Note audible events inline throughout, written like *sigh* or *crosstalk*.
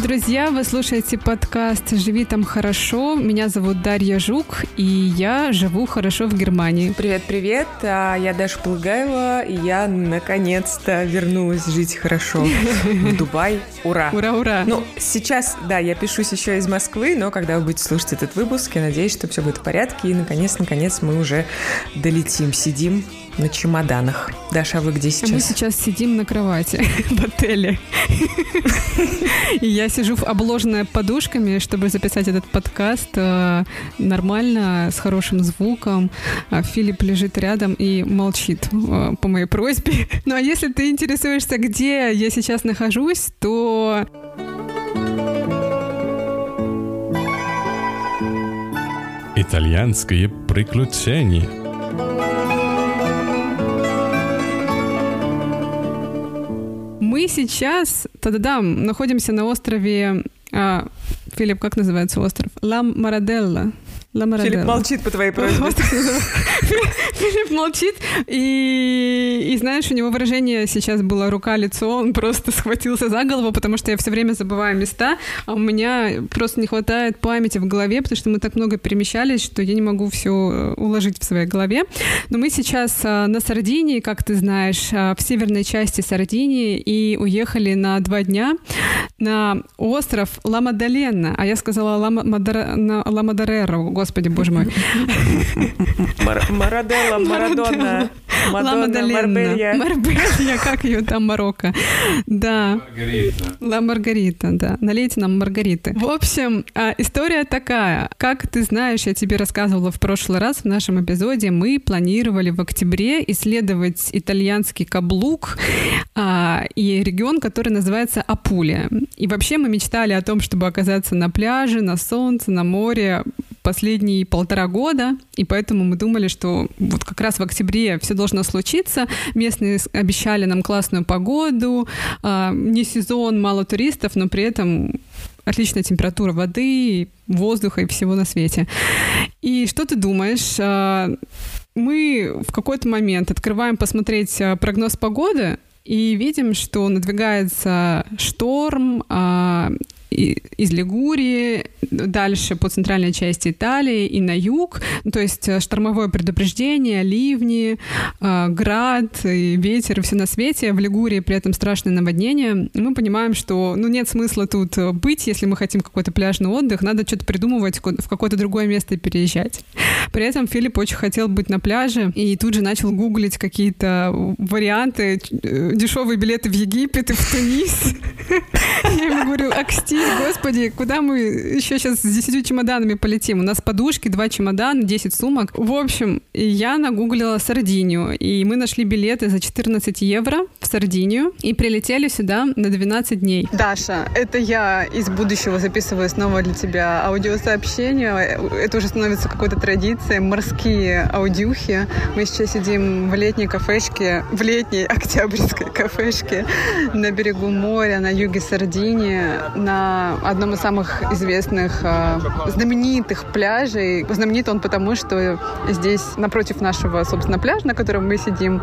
Привет, друзья! Вы слушаете подкаст «Живи там хорошо». Меня зовут Дарья Жук, и я живу хорошо в Германии. Привет-привет! А Я Даша Плыгаева, и я наконец-то вернулась жить хорошо *laughs* в Дубай. Ура! Ура-ура! Ну, сейчас, да, я пишусь еще из Москвы, но когда вы будете слушать этот выпуск, я надеюсь, что все будет в порядке, и наконец-наконец мы уже долетим, сидим на чемоданах. Даша, а вы где сейчас? Мы сейчас сидим на кровати *laughs* в отеле. И я сижу обложенная подушками, чтобы записать этот подкаст э, нормально, с хорошим звуком. А Филипп лежит рядом и молчит э, по моей просьбе. *laughs* Ну а если ты интересуешься, где я сейчас нахожусь, то Итальянские приключения. Мы сейчас, та-да-дам, находимся на острове... А, Филипп, как называется остров? Ла Мараделла. Филипп молчит по твоей просьбе. *laughs* Филипп молчит, и, и знаешь, у него выражение сейчас было рука-лицо, он просто схватился за голову, потому что я все время забываю места, а у меня просто не хватает памяти в голове, потому что мы так много перемещались, что я не могу все э, уложить в своей голове. Но мы сейчас а, на Сардинии, как ты знаешь, а, в северной части Сардинии, и уехали на два дня на остров Ла-Мадалена, а я сказала Ла-Мадареро, господи, боже мой. Мараделла, Марадонна. Мадонна, Марбелья. Марбелья, как ее там, Марокко. Да. Маргарита. Ла Маргарита, да. Налейте нам Маргариты. В общем, а, история такая. Как ты знаешь, я тебе рассказывала в прошлый раз в нашем эпизоде, мы планировали в октябре исследовать итальянский каблук а, и регион, который называется Апулия. И вообще мы мечтали о том, чтобы оказаться на пляже, на солнце, на море последние полтора года, и поэтому мы думали, что вот как раз в октябре все должно случиться. Местные обещали нам классную погоду, э, не сезон, мало туристов, но при этом отличная температура воды, воздуха и всего на свете. И что ты думаешь? Э, мы в какой-то момент открываем посмотреть прогноз погоды, и видим, что надвигается шторм, а, из Лигурии, дальше по центральной части Италии и на юг. То есть э, штормовое предупреждение, ливни, э, град, и ветер, и все на свете. В Лигурии при этом страшное наводнение. Мы понимаем, что ну, нет смысла тут э, быть, если мы хотим какой-то пляжный отдых. Надо что-то придумывать, в какое-то другое место переезжать. При этом Филипп очень хотел быть на пляже и тут же начал гуглить какие-то варианты, дешевые билеты в Египет и в Тунис. Ему говорю, аксти, господи, куда мы еще сейчас с 10 чемоданами полетим? У нас подушки, два чемодана, 10 сумок. В общем, я нагуглила Сардинию, и мы нашли билеты за 14 евро в Сардинию и прилетели сюда на 12 дней. Даша, это я из будущего записываю снова для тебя аудиосообщение. Это уже становится какой-то традицией. Морские аудюхи. Мы сейчас сидим в летней кафешке, в летней *laughs* октябрьской кафешке на берегу моря, на юге Сардинии, на одном из самых известных, э, знаменитых пляжей. Знаменит он потому, что здесь напротив нашего, собственно, пляжа, на котором мы сидим,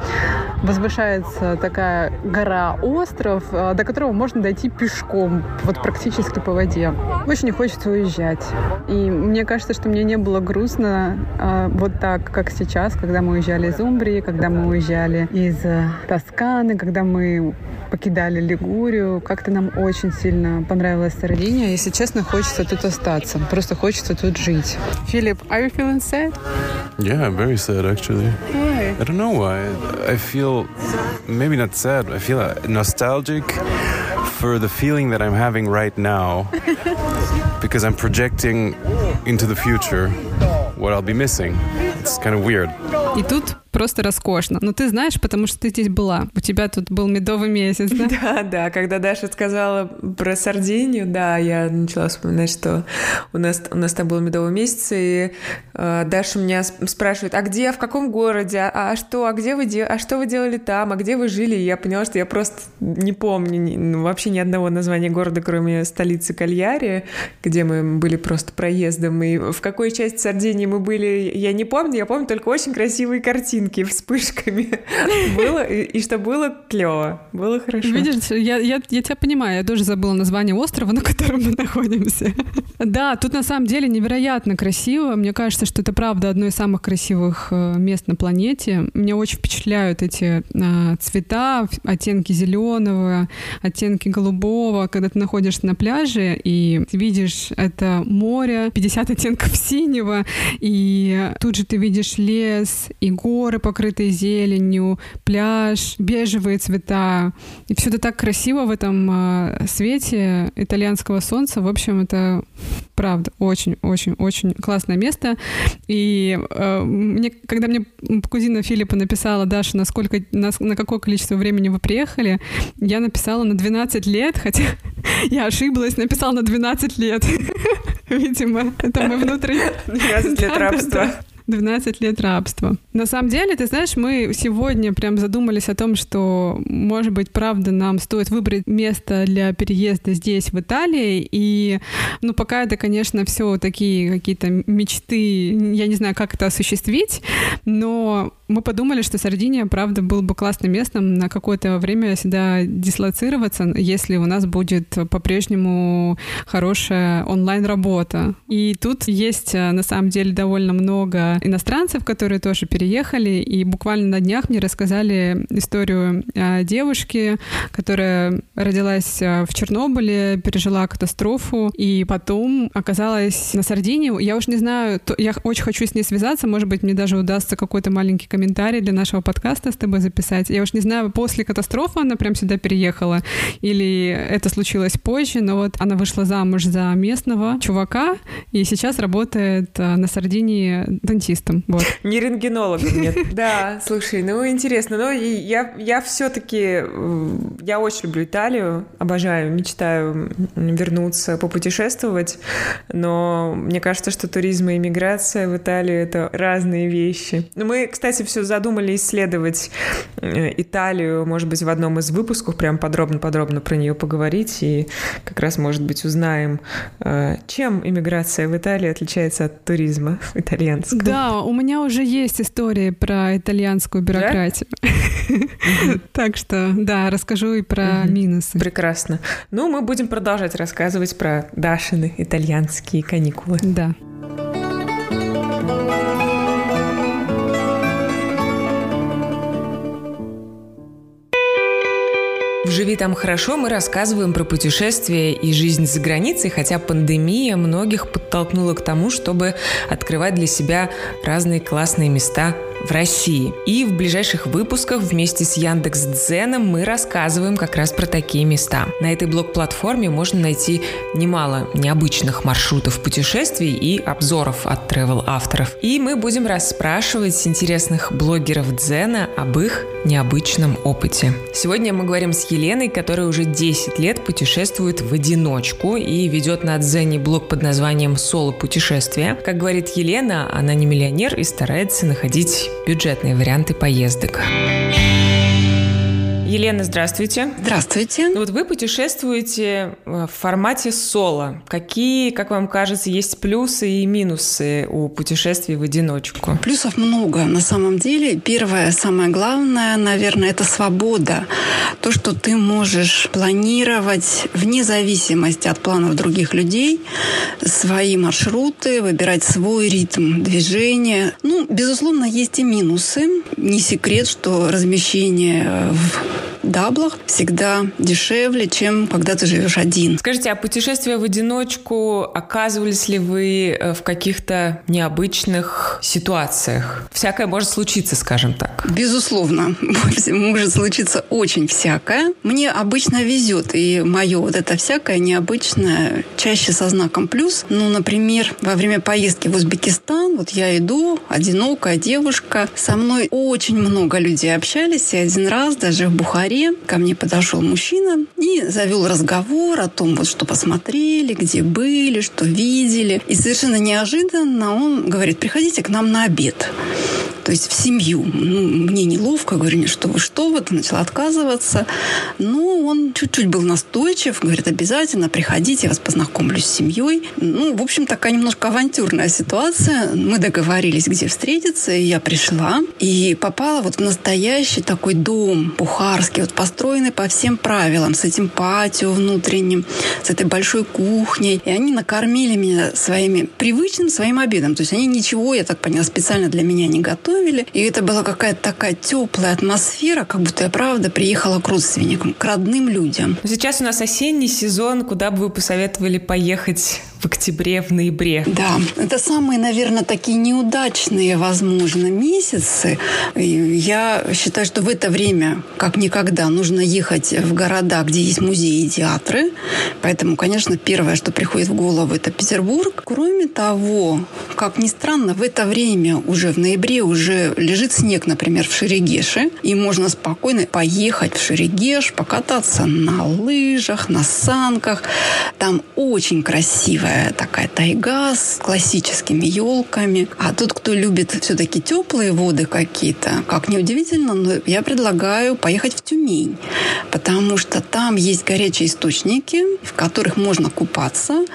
возвышается такая гора-остров, э, до которого можно дойти пешком, вот практически по воде. Очень хочется уезжать. И мне кажется, что мне не было грустно э, вот так, как сейчас, когда мы уезжали из Умбрии, когда мы уезжали из Тосканы, когда мы покидали Лигурию. Как-то нам очень сильно понравилась Сардиния. Если честно, хочется тут остаться. Просто хочется тут жить. Филипп, are you feeling sad? Yeah, very sad actually. Why? I don't know why. I feel maybe not sad. I feel nostalgic for the feeling that I'm having right now because I'm projecting into the future what I'll be missing. It's kind of weird. И тут просто роскошно. Но ты знаешь, потому что ты здесь была. У тебя тут был медовый месяц, да? *laughs* Да, да. Когда Даша сказала про Сардинию, да, я начала вспоминать, что у нас, у нас там был медовый месяц, и э, Даша меня спрашивает, а где, в каком городе, а, а что, а где вы, де... а что вы делали там, а где вы жили? И я поняла, что я просто не помню ни, ну, вообще ни одного названия города, кроме столицы Кальяри, где мы были просто проездом, и в какой части Сардинии мы были, я не помню, я помню только очень красивые картинки вспышками. Было, и, и что было клево, было хорошо. Видишь, я, я, я тебя понимаю, я тоже забыла название острова, на котором мы находимся. Да, тут на самом деле невероятно красиво. Мне кажется, что это правда одно из самых красивых э, мест на планете. Меня очень впечатляют эти а, цвета, оттенки зеленого, оттенки голубого, когда ты находишься на пляже и видишь это море, 50 оттенков синего, и тут же ты видишь лес и горы, покрытые зеленью, пляж, бежевые цвета. И все это так красиво в этом э, свете итальянского солнца. В общем, это правда очень-очень-очень классное место. И э, мне, когда мне кузина Филиппа написала, Даша, насколько, на, на какое количество времени вы приехали, я написала на 12 лет, хотя *laughs* я ошиблась, написала на 12 лет. *laughs* Видимо, это мой внутренний... 12 лет рабства. 12 лет рабства. На самом деле, ты знаешь, мы сегодня прям задумались о том, что, может быть, правда, нам стоит выбрать место для переезда здесь, в Италии. И, ну, пока это, конечно, все такие какие-то мечты, я не знаю, как это осуществить, но мы подумали, что Сардиния, правда, был бы классным местом на какое-то время сюда дислоцироваться, если у нас будет по-прежнему хорошая онлайн-работа. И тут есть, э, на самом деле, довольно много иностранцев, которые тоже переехали, и буквально на днях мне рассказали историю э, девушки, которая родилась э, в Чернобыле, пережила катастрофу, и потом оказалась на Сардинии. Я уж не знаю, я очень хочу с ней связаться, может быть, мне даже удастся какой-то маленький комментарий для нашего подкаста с тобой записать. Я уж не знаю, после катастрофы она прям сюда переехала или это случилось позже, но вот она вышла замуж за местного чувака и сейчас работает э, на Сардинии дантистом. Вот. *laughs* Не рентгенологом, нет. *laughs* Да, слушай, ну интересно. Но я, я все-таки, я очень люблю Италию, обожаю, мечтаю вернуться, попутешествовать, но мне кажется, что туризм и иммиграция в Италию — это разные вещи. Мы, кстати, все задумали исследовать э, Италию, может быть, в одном из выпусков, прям подробно-подробно про нее поговорить, и как раз, может быть, узнаем, э, чем иммиграция в Италии отличается от туризма *laughs* итальянского. Да, у меня уже есть история про итальянскую бюрократию. *laughs* Так что, да, расскажу и про минусы. Прекрасно. Ну, мы будем продолжать рассказывать про Дашины итальянские каникулы. Да. «Живи там хорошо» мы рассказываем про путешествия и жизнь за границей, хотя пандемия многих подтолкнула к тому, чтобы открывать для себя разные классные места в России. И в ближайших выпусках вместе с Яндекс Дзеном мы рассказываем как раз про такие места. На этой блог-платформе можно найти немало необычных маршрутов путешествий и обзоров от travel авторов. И мы будем расспрашивать интересных блогеров Дзена об их необычном опыте. Сегодня мы говорим с Еленой, которая уже 10 лет путешествует в одиночку и ведет на Дзене блог под названием «Соло путешествия». Как говорит Елена, она не миллионер и старается находить бюджетные варианты поездок. Елена, здравствуйте. Здравствуйте. Вот вы путешествуете э, в формате соло. Какие, как вам кажется, есть плюсы и минусы у путешествий в одиночку? Плюсов много на самом деле. Первое, самое главное, наверное, это свобода. То, что ты можешь планировать вне зависимости от планов других людей свои маршруты, выбирать свой ритм движения. Ну, безусловно, есть и минусы. Не секрет, что размещение в даблах всегда дешевле, чем когда ты живешь один. Скажите, а путешествия в одиночку оказывались ли вы э, в каких-то необычных ситуациях? Всякое может случиться, скажем так. Безусловно, *laughs* может случиться очень всякое. Мне обычно везет, и мое вот это всякое необычное чаще со знаком плюс. Ну, например, во время поездки в Узбекистан, вот я иду, одинокая девушка, со мной очень много людей общались, и один раз даже в Бухаре ко мне подошел мужчина и завел разговор о том, вот что посмотрели, где были, что видели. И совершенно неожиданно он говорит, приходите к нам на обед. то есть в семью. Ну, мне неловко, говорю, что вы, что вы, начала отказываться. Но он чуть-чуть был настойчив, говорит, обязательно приходите, я вас познакомлю с семьей. Ну, в общем, такая немножко авантюрная ситуация. Мы договорились, где встретиться, и я пришла. И попала вот в настоящий такой дом бухарский, вот построенный по всем правилам, с этим патио внутренним, с этой большой кухней. И они накормили меня своими привычным своим обедом. То есть они ничего, я так поняла, специально для меня не готовили. И это была какая-то такая теплая атмосфера, как будто я правда приехала к родственникам, к родным людям. Сейчас у нас осенний сезон. Куда бы вы посоветовали поехать в октябре, в ноябре. Да, это самые, наверное, такие неудачные, возможно, месяцы. Я считаю, что в это время, как никогда, нужно ехать в города, где есть музеи и театры. Поэтому, конечно, первое, что приходит в голову, это Петербург. Кроме того, как ни странно, в это время уже в ноябре уже лежит снег, например, в Шерегеше, и можно спокойно поехать в Шерегеш, покататься на лыжах, на санках. Там очень красиво красивая такая тайга с классическими елками. А тот, кто любит все-таки теплые воды какие-то, как неудивительно, но я предлагаю поехать в Тюмень, потому что там есть горячие источники, в которых можно купаться.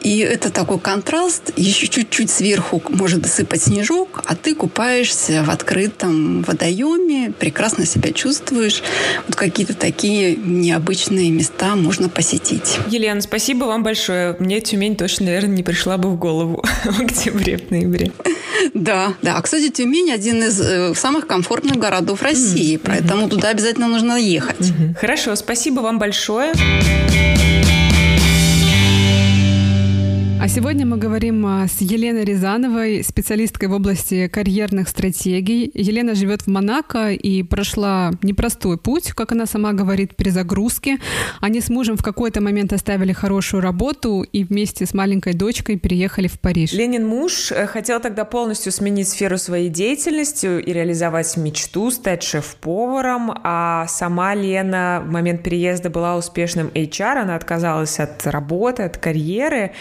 И это такой контраст. Еще чуть-чуть сверху может сыпать снежок, а ты купаешься в открытом водоеме, прекрасно себя чувствуешь. Вот какие-то такие необычные места можно посетить. Елена, спасибо вам большое. Мне Тюмень Тюмень точно, наверное, не пришла бы в голову *laughs* в октябре, в ноябре. Да, да. Кстати, Тюмень один из э, самых комфортных городов России, поэтому туда обязательно нужно ехать. Хорошо, спасибо вам большое. А сегодня мы говорим а, с Еленой Рязановой, специалисткой в области карьерных стратегий. Елена живет в Монако и прошла непростой путь, как она сама говорит, перезагрузки. Они с мужем в какой-то момент оставили хорошую работу и вместе с маленькой дочкой переехали в Париж. Ленин муж э, хотел тогда полностью сменить сферу своей деятельности и реализовать мечту, стать шеф-поваром, а сама Лена в момент переезда была успешным HR, она отказалась от работы, от карьеры,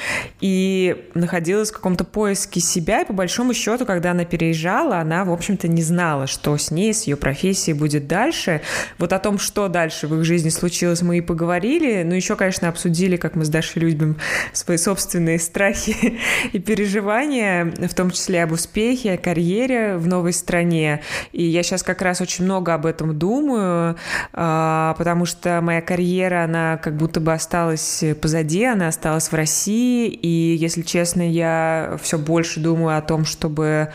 и и находилась в каком-то поиске себя, и по большому счету, когда она переезжала, она, в общем-то, не знала, что с ней, с ее профессией будет дальше. Вот о том, что дальше в их жизни случилось, мы и поговорили, ну, еще, конечно, обсудили, как мы с Дашей любим свои собственные страхи *laughs* и переживания, в том числе об успехе, о карьере в новой стране. И я сейчас как раз очень много об этом думаю, а, потому что моя карьера, она как будто бы осталась позади, она осталась в России, и если честно, я все больше думаю о том, чтобы,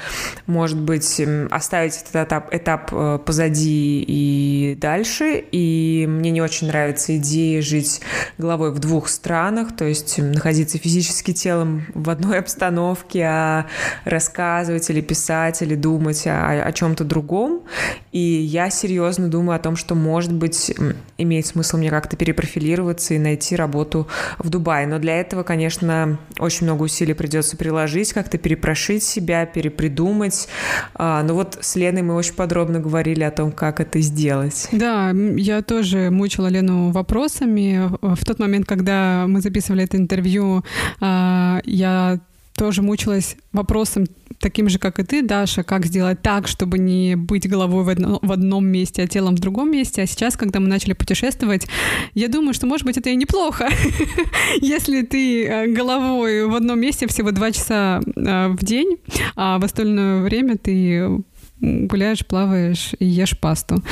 может быть, оставить этот этап, этап э, позади и дальше. И мне не очень нравится идея жить головой в двух странах, то есть находиться физически телом в одной *laughs* обстановке, а рассказывать или писать или думать о, о чем-то другом. И я серьезно думаю о том, что, может быть, имеет смысл мне как-то перепрофилироваться и найти работу в Дубае. Но для этого, конечно, очень много усилий придется приложить, как-то перепрошить себя, перепридумать. А, ну вот с Леной мы очень подробно говорили о том, как это сделать. Да, я тоже мучила Лену вопросами. В тот момент, когда мы записывали это интервью, а, я тоже мучилась вопросом таким же, как и ты, Даша, как сделать так, чтобы не быть головой в, одно, в одном месте, а телом в другом месте. А сейчас, когда мы начали путешествовать, я думаю, что, может быть, это и неплохо, *laughs* если ты э, головой в одном месте всего два часа э, в день, а в остальное время ты гуляешь, плаваешь и ешь пасту.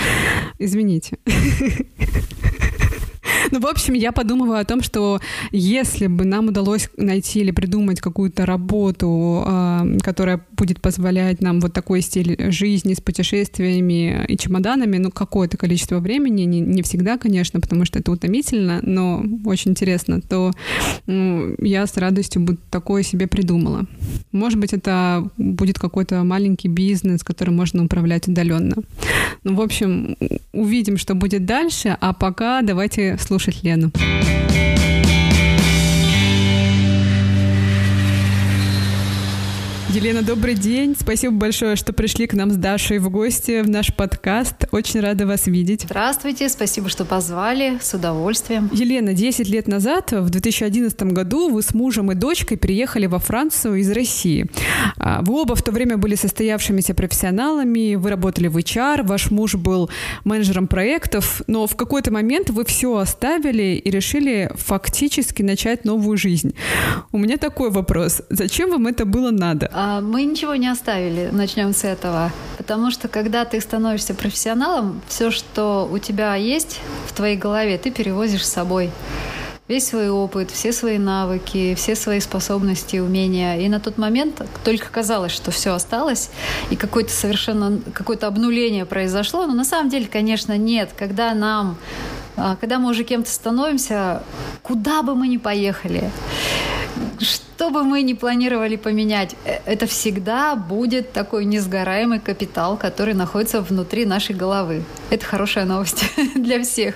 Извините. *laughs* *laughs* Ну, в общем, я подумываю о том, что если бы нам удалось найти или придумать какую-то работу, э, которая будет позволять нам вот такой стиль жизни с путешествиями и чемоданами, ну, какое-то количество времени, не, не всегда, конечно, потому что это утомительно, но очень интересно, то ну, я с радостью бы такое себе придумала. Может быть, это будет какой-то маленький бизнес, который можно управлять удаленно. Ну, в общем, увидим, что будет дальше, а пока давайте слушать Лену. Елена, добрый день. Спасибо большое, что пришли к нам с Дашей в гости в наш подкаст. Очень рада вас видеть. Здравствуйте, спасибо, что позвали. С удовольствием. Елена, 10 лет назад, в 2011 году, вы с мужем и дочкой приехали во Францию из России. А, вы оба в то время были состоявшимися профессионалами, вы работали в HR, ваш муж был менеджером проектов, но в какой-то момент вы все оставили и решили фактически начать новую жизнь. У меня такой вопрос. Зачем вам это было надо? А, мы ничего не оставили, начнем с этого. Потому что когда ты становишься профессионалом, все, что у тебя есть в твоей голове, ты перевозишь с собой весь свой опыт, все свои навыки, все свои способности, умения. И на тот момент только казалось, что все осталось, и какое-то совершенно какое-то обнуление произошло. Но на самом деле, конечно, нет. Когда нам а, когда мы уже кем-то становимся, куда бы мы ни поехали, что бы мы ни планировали поменять, э, это всегда будет такой несгораемый капитал, который находится внутри нашей головы. Это хорошая новость *laughs* для всех.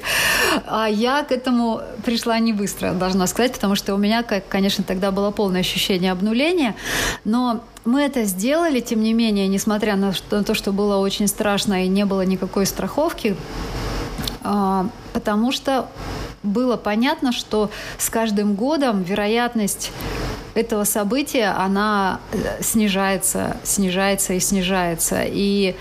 А я к этому пришла не быстро, должна сказать, потому что у меня, конечно, тогда было полное ощущение обнуления, но мы это сделали, тем не менее, несмотря на то, что было очень страшно и не было никакой страховки, а, потому что было понятно, что с каждым годом вероятность этого события, она э, снижается, снижается и снижается. И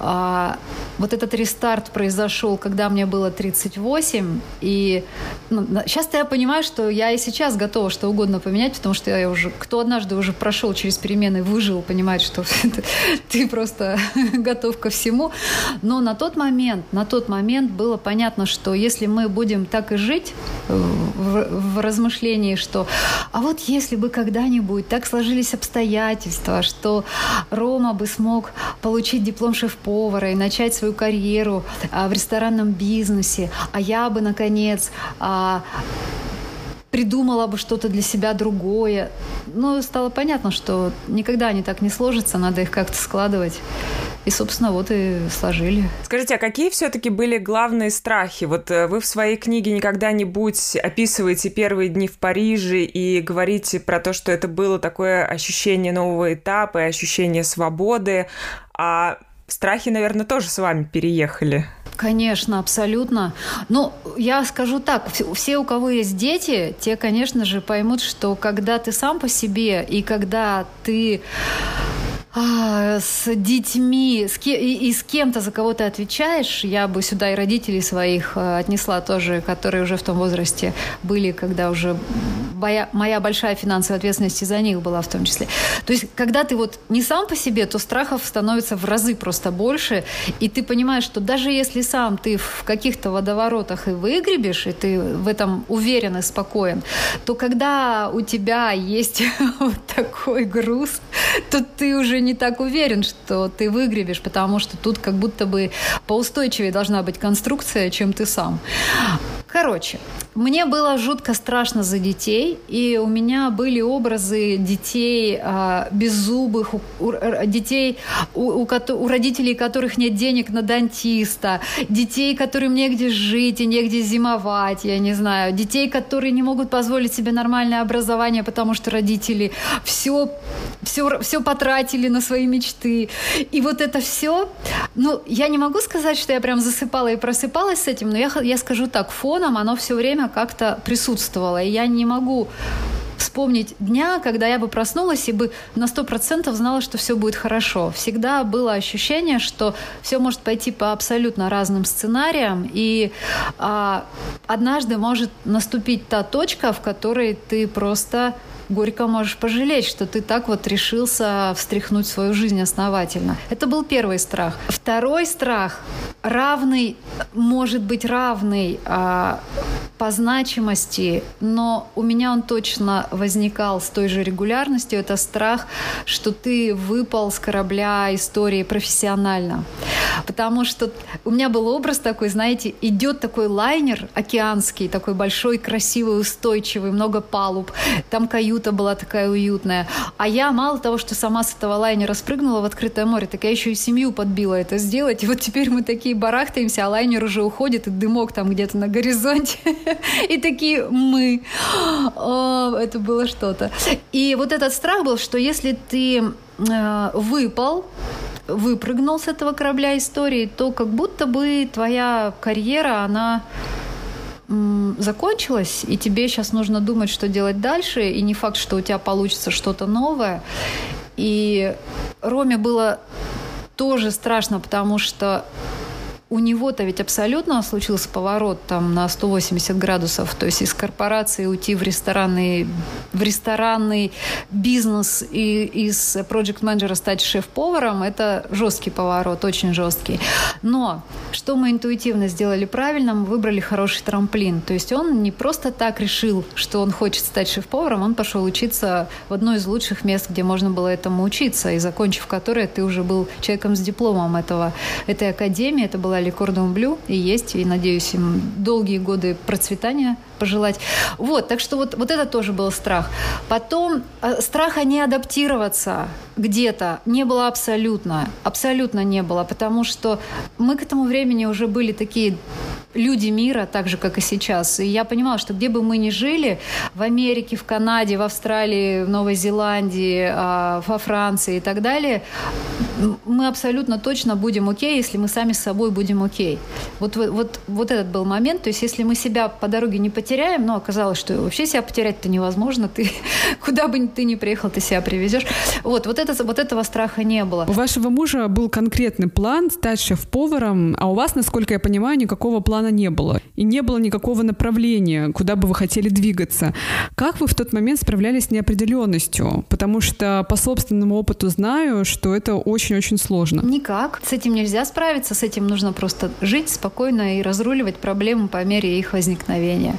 а, вот этот рестарт произошел, когда мне было 38, и ну, сейчас я понимаю, что я и сейчас готова что угодно поменять, потому что я уже, кто однажды уже прошел через перемены, выжил, понимает, что *laughs* ты просто *laughs* готов ко всему. Но на тот момент, на тот момент было понятно, что если мы будем так и жить в, в размышлении, что а вот если бы когда-нибудь так сложились обстоятельства, что Рома бы смог получить диплом шеф-повара и начать свою карьеру а, в ресторанном бизнесе, а я бы, наконец, а, придумала бы что-то для себя другое. Но стало понятно, что никогда они так не сложатся, надо их как-то складывать. И, собственно, вот и сложили. Скажите, а какие все-таки были главные страхи? Вот э, вы в своей книге никогда-нибудь описываете первые дни в Париже и говорите про то, что это было такое ощущение нового этапа и ощущение свободы. А страхи, наверное, тоже с вами переехали. Конечно, абсолютно. Ну, я скажу так, все, у кого есть дети, те, конечно же, поймут, что когда ты сам по себе и когда ты а, с детьми с ке- и, и с кем-то за кого ты отвечаешь, я бы сюда и родителей своих э, отнесла тоже, которые уже в том возрасте были, когда уже моя, моя большая финансовая ответственность за них была в том числе. То есть, когда ты вот не сам по себе, то страхов становится в разы просто больше, и ты понимаешь, что даже если сам ты в каких-то водоворотах и выгребешь, и ты в этом уверен и спокоен, то когда у тебя есть *laughs* вот такой груз, то ты уже не так уверен, что ты выгребешь, потому что тут как будто бы поустойчивее должна быть конструкция, чем ты сам. Короче, мне было жутко страшно за детей, и у меня были образы детей э, беззубых, у, у, детей, у, у, у родителей, которых нет денег на дантиста, детей, которым негде жить и негде зимовать, я не знаю, детей, которые не могут позволить себе нормальное образование, потому что родители все, все, все потратили на свои мечты. И вот это все, ну, я не могу сказать, что я прям засыпала и просыпалась с этим, но я, я скажу так, фон фоном оно все время как-то присутствовало. И я не могу вспомнить дня, когда я бы проснулась и бы на сто процентов знала, что все будет хорошо. Всегда было ощущение, что все может пойти по абсолютно разным сценариям, и а, однажды может наступить та точка, в которой ты просто горько можешь пожалеть, что ты так вот решился встряхнуть свою жизнь основательно. Это был первый страх. Второй страх равный, может быть равный а, по значимости, но у меня он точно возникал с той же регулярностью. Это страх, что ты выпал с корабля истории профессионально. Потому что у меня был образ такой, знаете, идет такой лайнер океанский, такой большой, красивый, устойчивый, много палуб. Там каюта была такая уютная. А я мало того, что сама с этого лайнера спрыгнула в открытое море, так я еще и семью подбила это сделать. И вот теперь мы такие барахтаемся, а лайнер уже уходит, и дымок там где-то на горизонте. *laughs* И такие мы. О, это было что-то. И вот этот страх был, что если ты э, выпал, выпрыгнул с этого корабля истории, то как будто бы твоя карьера, она закончилась, и тебе сейчас нужно думать, что делать дальше, и не факт, что у тебя получится что-то новое. И Роме было тоже страшно, потому что у него-то ведь абсолютно случился поворот там на 180 градусов, то есть из корпорации уйти в ресторанный, в ресторанный бизнес и из проект менеджера стать шеф-поваром, это жесткий поворот, очень жесткий. Но что мы интуитивно сделали правильно, мы выбрали хороший трамплин. То есть он не просто так решил, что он хочет стать шеф-поваром, он пошел учиться в одно из лучших мест, где можно было этому учиться, и закончив которое ты уже был человеком с дипломом этого, этой академии, это была сказали Кордон Блю, и есть, и, надеюсь, им долгие годы процветания пожелать. Вот, так что вот, вот это тоже был страх. Потом э, страха не адаптироваться где-то не было абсолютно. Абсолютно не было, потому что мы к этому времени уже были такие люди мира, так же, как и сейчас. И я понимала, что где бы мы ни жили, в Америке, в Канаде, в Австралии, в Новой Зеландии, а, во Франции и так далее, мы абсолютно точно будем окей, если мы сами с собой будем окей. Вот, вот, вот этот был момент. То есть, если мы себя по дороге не потеряем, но оказалось, что вообще себя потерять-то невозможно. Ты, *laughs* куда бы ты ни приехал, ты себя привезешь. Вот, вот, это, вот этого страха не было. У вашего мужа был конкретный план стать шеф-поваром, а у вас, насколько я понимаю, никакого плана не было. И не было никакого направления, куда бы вы хотели двигаться. Как вы в тот момент справлялись с неопределенностью? Потому что по собственному опыту знаю, что это очень-очень сложно. Никак. С этим нельзя справиться, с этим нужно просто жить спокойно и разруливать проблемы по мере их возникновения.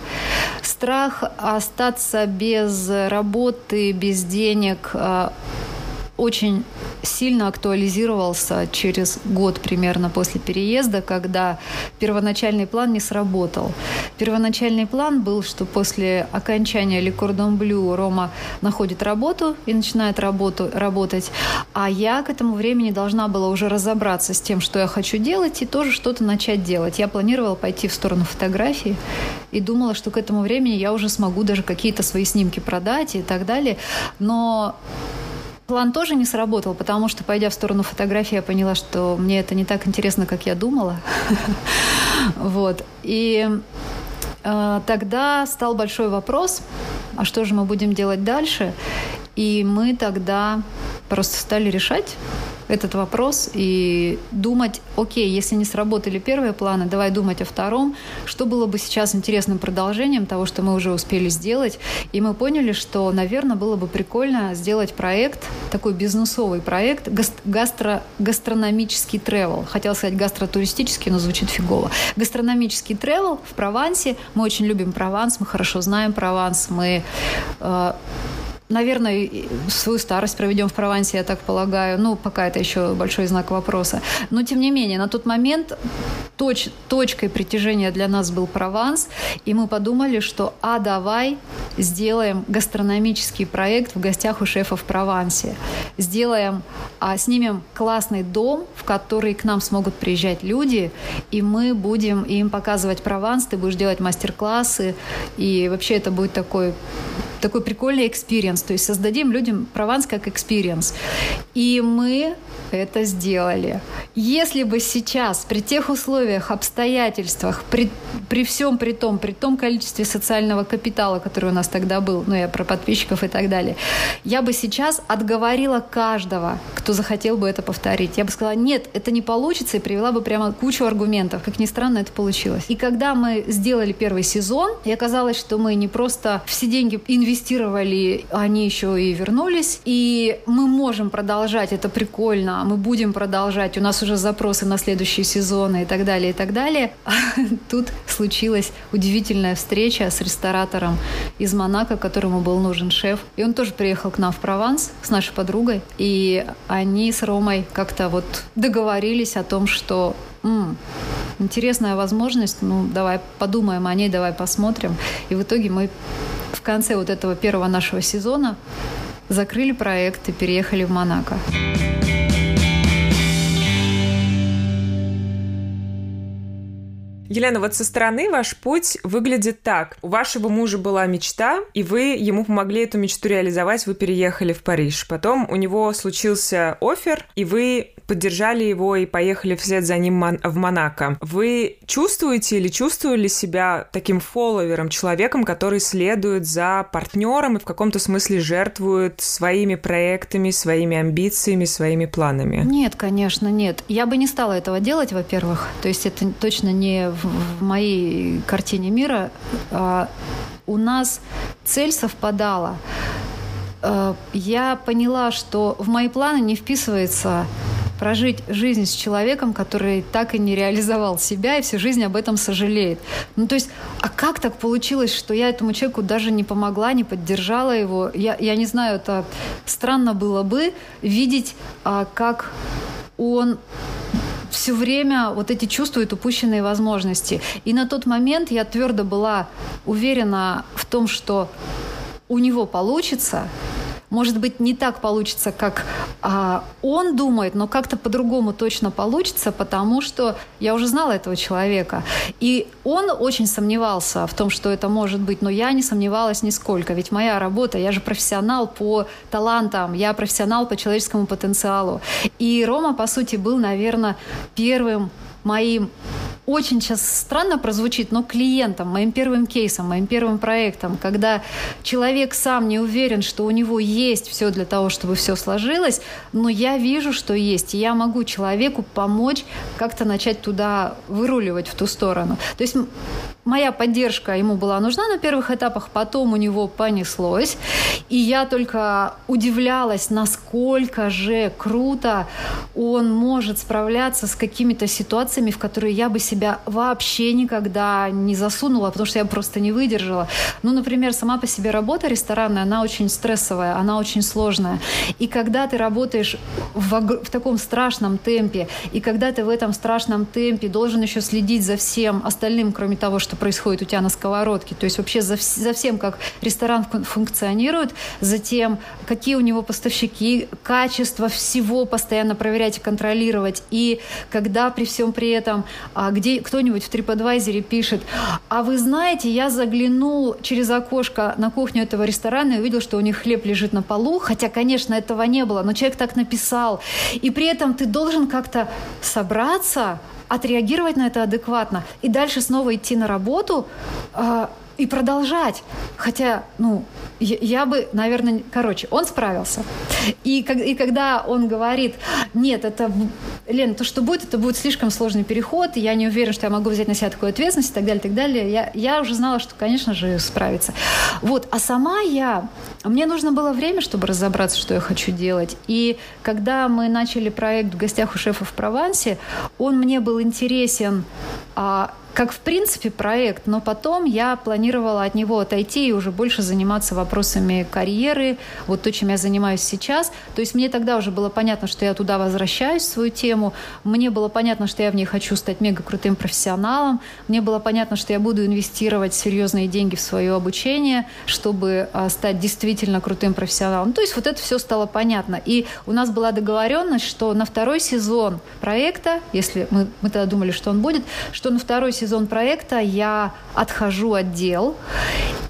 Страх остаться без работы, без денег а, очень сильно актуализировался через год примерно после переезда, когда первоначальный план не сработал. Первоначальный план был, что после окончания Le Cordon Bleu Рома находит работу и начинает работу, работать, а я к этому времени должна была уже разобраться с тем, что я хочу делать, и тоже что-то начать делать. Я планировала пойти в сторону фотографии и думала, что к этому времени я уже смогу даже какие-то свои снимки продать и так далее. Но План тоже не сработал, потому что, пойдя в сторону фотографии, я поняла, что мне это не так интересно, как я думала. *laughs* Вот. И э, тогда стал большой вопрос, а что же мы будем делать дальше? И мы тогда просто стали решать, этот вопрос и думать, окей, если не сработали первые планы, давай думать о втором, что было бы сейчас интересным продолжением того, что мы уже успели сделать. И мы поняли, что, наверное, было бы прикольно сделать проект, такой бизнесовый проект, гастро, гастрономический тревел. Хотела сказать гастротуристический, но звучит фигово. Гастрономический тревел в Провансе. Мы очень любим Прованс, мы хорошо знаем Прованс, мы э, наверное, свою старость проведем в Провансе, я так полагаю. Ну, пока это еще большой знак вопроса. Но, тем не менее, на тот момент точ, точкой притяжения для нас был Прованс, и мы подумали, что а давай сделаем гастрономический проект в гостях у шефа в Провансе. Сделаем, а, снимем классный дом, в который к нам смогут приезжать люди, и мы будем им показывать Прованс, ты будешь делать мастер-классы, и вообще это будет такой такой прикольный experience. То есть создадим людям Прованс как experience. И мы это сделали. Если бы сейчас, при тех условиях, обстоятельствах, при, при всем при том, при том количестве социального капитала, который у нас тогда был, ну я про подписчиков и так далее, я бы сейчас отговорила каждого, кто захотел бы это повторить. Я бы сказала, нет, это не получится, и привела бы прямо кучу аргументов. Как ни странно, это получилось. И когда мы сделали первый сезон, и оказалось, что мы не просто все деньги инвестировали, они еще и вернулись, и мы можем продолжать, это прикольно, мы будем продолжать, у нас уже запросы на следующие сезоны и так далее, и так далее. *laughs* Тут случилась удивительная встреча с ресторатором из Монако, которому был нужен шеф. И он тоже приехал к нам в Прованс с нашей подругой. И они с Ромой как-то вот договорились о том, что М, интересная возможность, ну давай подумаем о ней, давай посмотрим. И в итоге мы в конце вот этого первого нашего сезона закрыли проект и переехали в Монако. Елена, вот со стороны ваш путь выглядит так. У вашего мужа была мечта, и вы ему помогли эту мечту реализовать, вы переехали в Париж. Потом у него случился офер, и вы поддержали его и поехали вслед за ним в Монако. Вы чувствуете или чувствовали себя таким фолловером, человеком, который следует за партнером и в каком-то смысле жертвует своими проектами, своими амбициями, своими планами? Нет, конечно, нет. Я бы не стала этого делать, во-первых. То есть это точно не в, моей картине мира. А, у нас цель совпадала а, я поняла, что в мои планы не вписывается прожить жизнь с человеком, который так и не реализовал себя и всю жизнь об этом сожалеет. Ну, то есть, а как так получилось, что я этому человеку даже не помогла, не поддержала его? Я, я не знаю, это странно было бы видеть, а, как он все время вот эти чувствует упущенные возможности. И на тот момент я твердо была уверена в том, что у него получится, может быть, не так получится, как а, он думает, но как-то по-другому точно получится, потому что я уже знала этого человека. И он очень сомневался в том, что это может быть, но я не сомневалась нисколько. Ведь моя работа, я же профессионал по талантам, я профессионал по человеческому потенциалу. И Рома, по сути, был, наверное, первым моим очень сейчас странно прозвучит, но клиентом, моим первым кейсом, моим первым проектом, когда человек сам не уверен, что у него есть все для того, чтобы все сложилось, но я вижу, что есть, и я могу человеку помочь как-то начать туда выруливать в ту сторону. То есть моя поддержка ему была нужна на первых этапах, потом у него понеслось, и я только удивлялась, насколько же круто он может справляться с какими-то ситуациями, в которые я бы себя вообще никогда не засунула, потому что я просто не выдержала. Ну, например, сама по себе работа ресторанная, она очень стрессовая, она очень сложная. И когда ты работаешь в, в таком страшном темпе, и когда ты в этом страшном темпе должен еще следить за всем остальным, кроме того, что происходит у тебя на сковородке, то есть вообще за, за всем, как ресторан функционирует, за тем, какие у него поставщики, качество всего постоянно проверять и контролировать. И когда при всем при этом, а, где кто-нибудь в TripAdvisor пишет, а вы знаете, я заглянул через окошко на кухню этого ресторана и увидел, что у них хлеб лежит на полу, хотя, конечно, этого не было, но человек так написал. И при этом ты должен как-то собраться, отреагировать на это адекватно и дальше снова идти на работу, а, и продолжать. Хотя, ну, я, я бы, наверное, короче, он справился. И, и когда он говорит, нет, это, Лен, то, что будет, это будет слишком сложный переход, я не уверен, что я могу взять на себя такую ответственность и так далее, и так далее, я, я уже знала, что, конечно же, справится. Вот, а сама я, мне нужно было время, чтобы разобраться, что я хочу делать. И когда мы начали проект «В гостях у шефа в Провансе», он мне был интересен а, как в принципе проект, но потом я планировала от него отойти и уже больше заниматься вопросами карьеры, вот то, чем я занимаюсь сейчас. То есть мне тогда уже было понятно, что я туда возвращаюсь, в свою тему. Мне было понятно, что я в ней хочу стать мега крутым профессионалом. Мне было понятно, что я буду инвестировать серьезные деньги в свое обучение, чтобы а, стать действительно крутым профессионалом. То есть вот это все стало понятно. И у нас была договоренность, что на второй сезон проекта, если мы, мы тогда думали, что он будет, что на второй сезон проекта я отхожу от дел.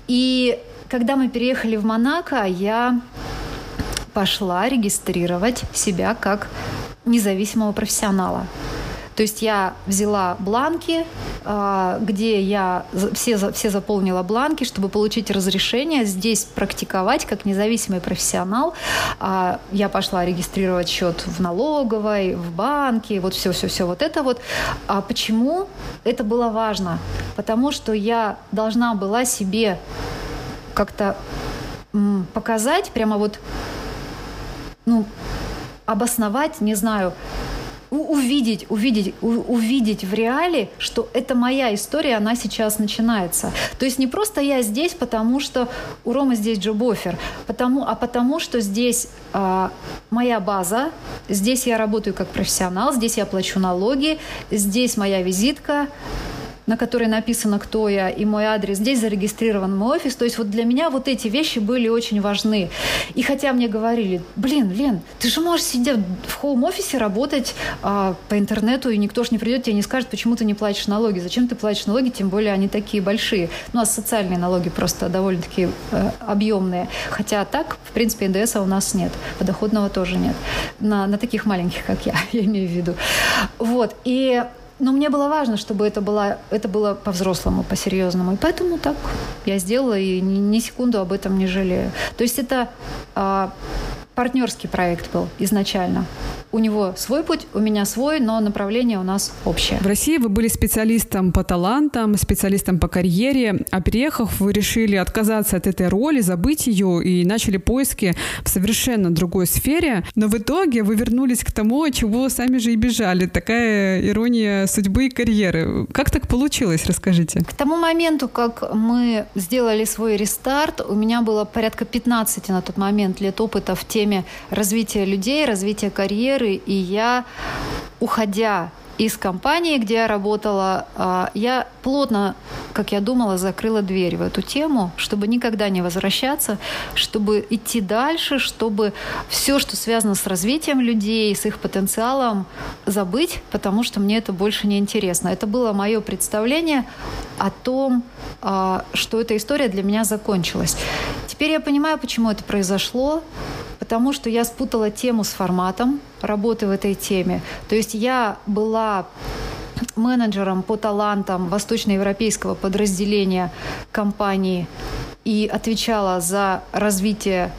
И когда мы переехали в Монако, я пошла регистрировать себя как независимого профессионала. То есть я взяла бланки, а, где я все, все заполнила бланки, чтобы получить разрешение здесь практиковать как независимый профессионал. А, я пошла регистрировать счет в налоговой, в банке, вот все-все-все вот это вот. А почему это было важно? Потому что я должна была себе как-то показать, прямо вот, ну, обосновать, не знаю, увидеть, увидеть, увидеть в реале, что это моя история, она сейчас начинается. То есть не просто я здесь, потому что у Ромы здесь джоб-офер, потому, а потому что здесь а, моя база, здесь я работаю как профессионал, здесь я плачу налоги, здесь моя визитка, на которой написано, кто я, и мой адрес. Здесь зарегистрирован мой офис. То есть вот для меня вот эти вещи были очень важны. И хотя мне говорили, блин, Лен, ты же можешь сидеть в хоум-офисе, работать а, по интернету, и никто же не придет тебе не скажет, почему ты не платишь налоги. Зачем ты платишь налоги, тем более они такие большие. Ну, а социальные налоги просто довольно-таки э, объемные. Хотя так, в принципе, НДС у нас нет. Подоходного тоже нет. На, на таких маленьких, как я, *laughs* я имею в виду. Вот. И но мне было важно, чтобы это было, это было по-взрослому, по-серьезному. И поэтому так я сделала и ни, ни секунду об этом не жалею. То есть это а, партнерский проект был изначально у него свой путь, у меня свой, но направление у нас общее. В России вы были специалистом по талантам, специалистом по карьере, а переехав, вы решили отказаться от этой роли, забыть ее и начали поиски в совершенно другой сфере. Но в итоге вы вернулись к тому, от чего сами же и бежали. Такая ирония судьбы и карьеры. Как так получилось? Расскажите. К тому моменту, как мы сделали свой рестарт, у меня было порядка 15 на тот момент лет опыта в теме развития людей, развития карьеры, карьеры, и я, уходя из компании, где я работала, а, я плотно, как я думала, закрыла дверь в эту тему, чтобы никогда не возвращаться, чтобы идти дальше, чтобы все, что связано с развитием людей, с их потенциалом, забыть, потому что мне это больше не интересно. Это было мое представление о том, а, что эта история для меня закончилась. Теперь я понимаю, почему это произошло потому что я спутала тему с форматом работы в этой теме. То есть я была менеджером по талантам восточноевропейского подразделения компании и отвечала за развитие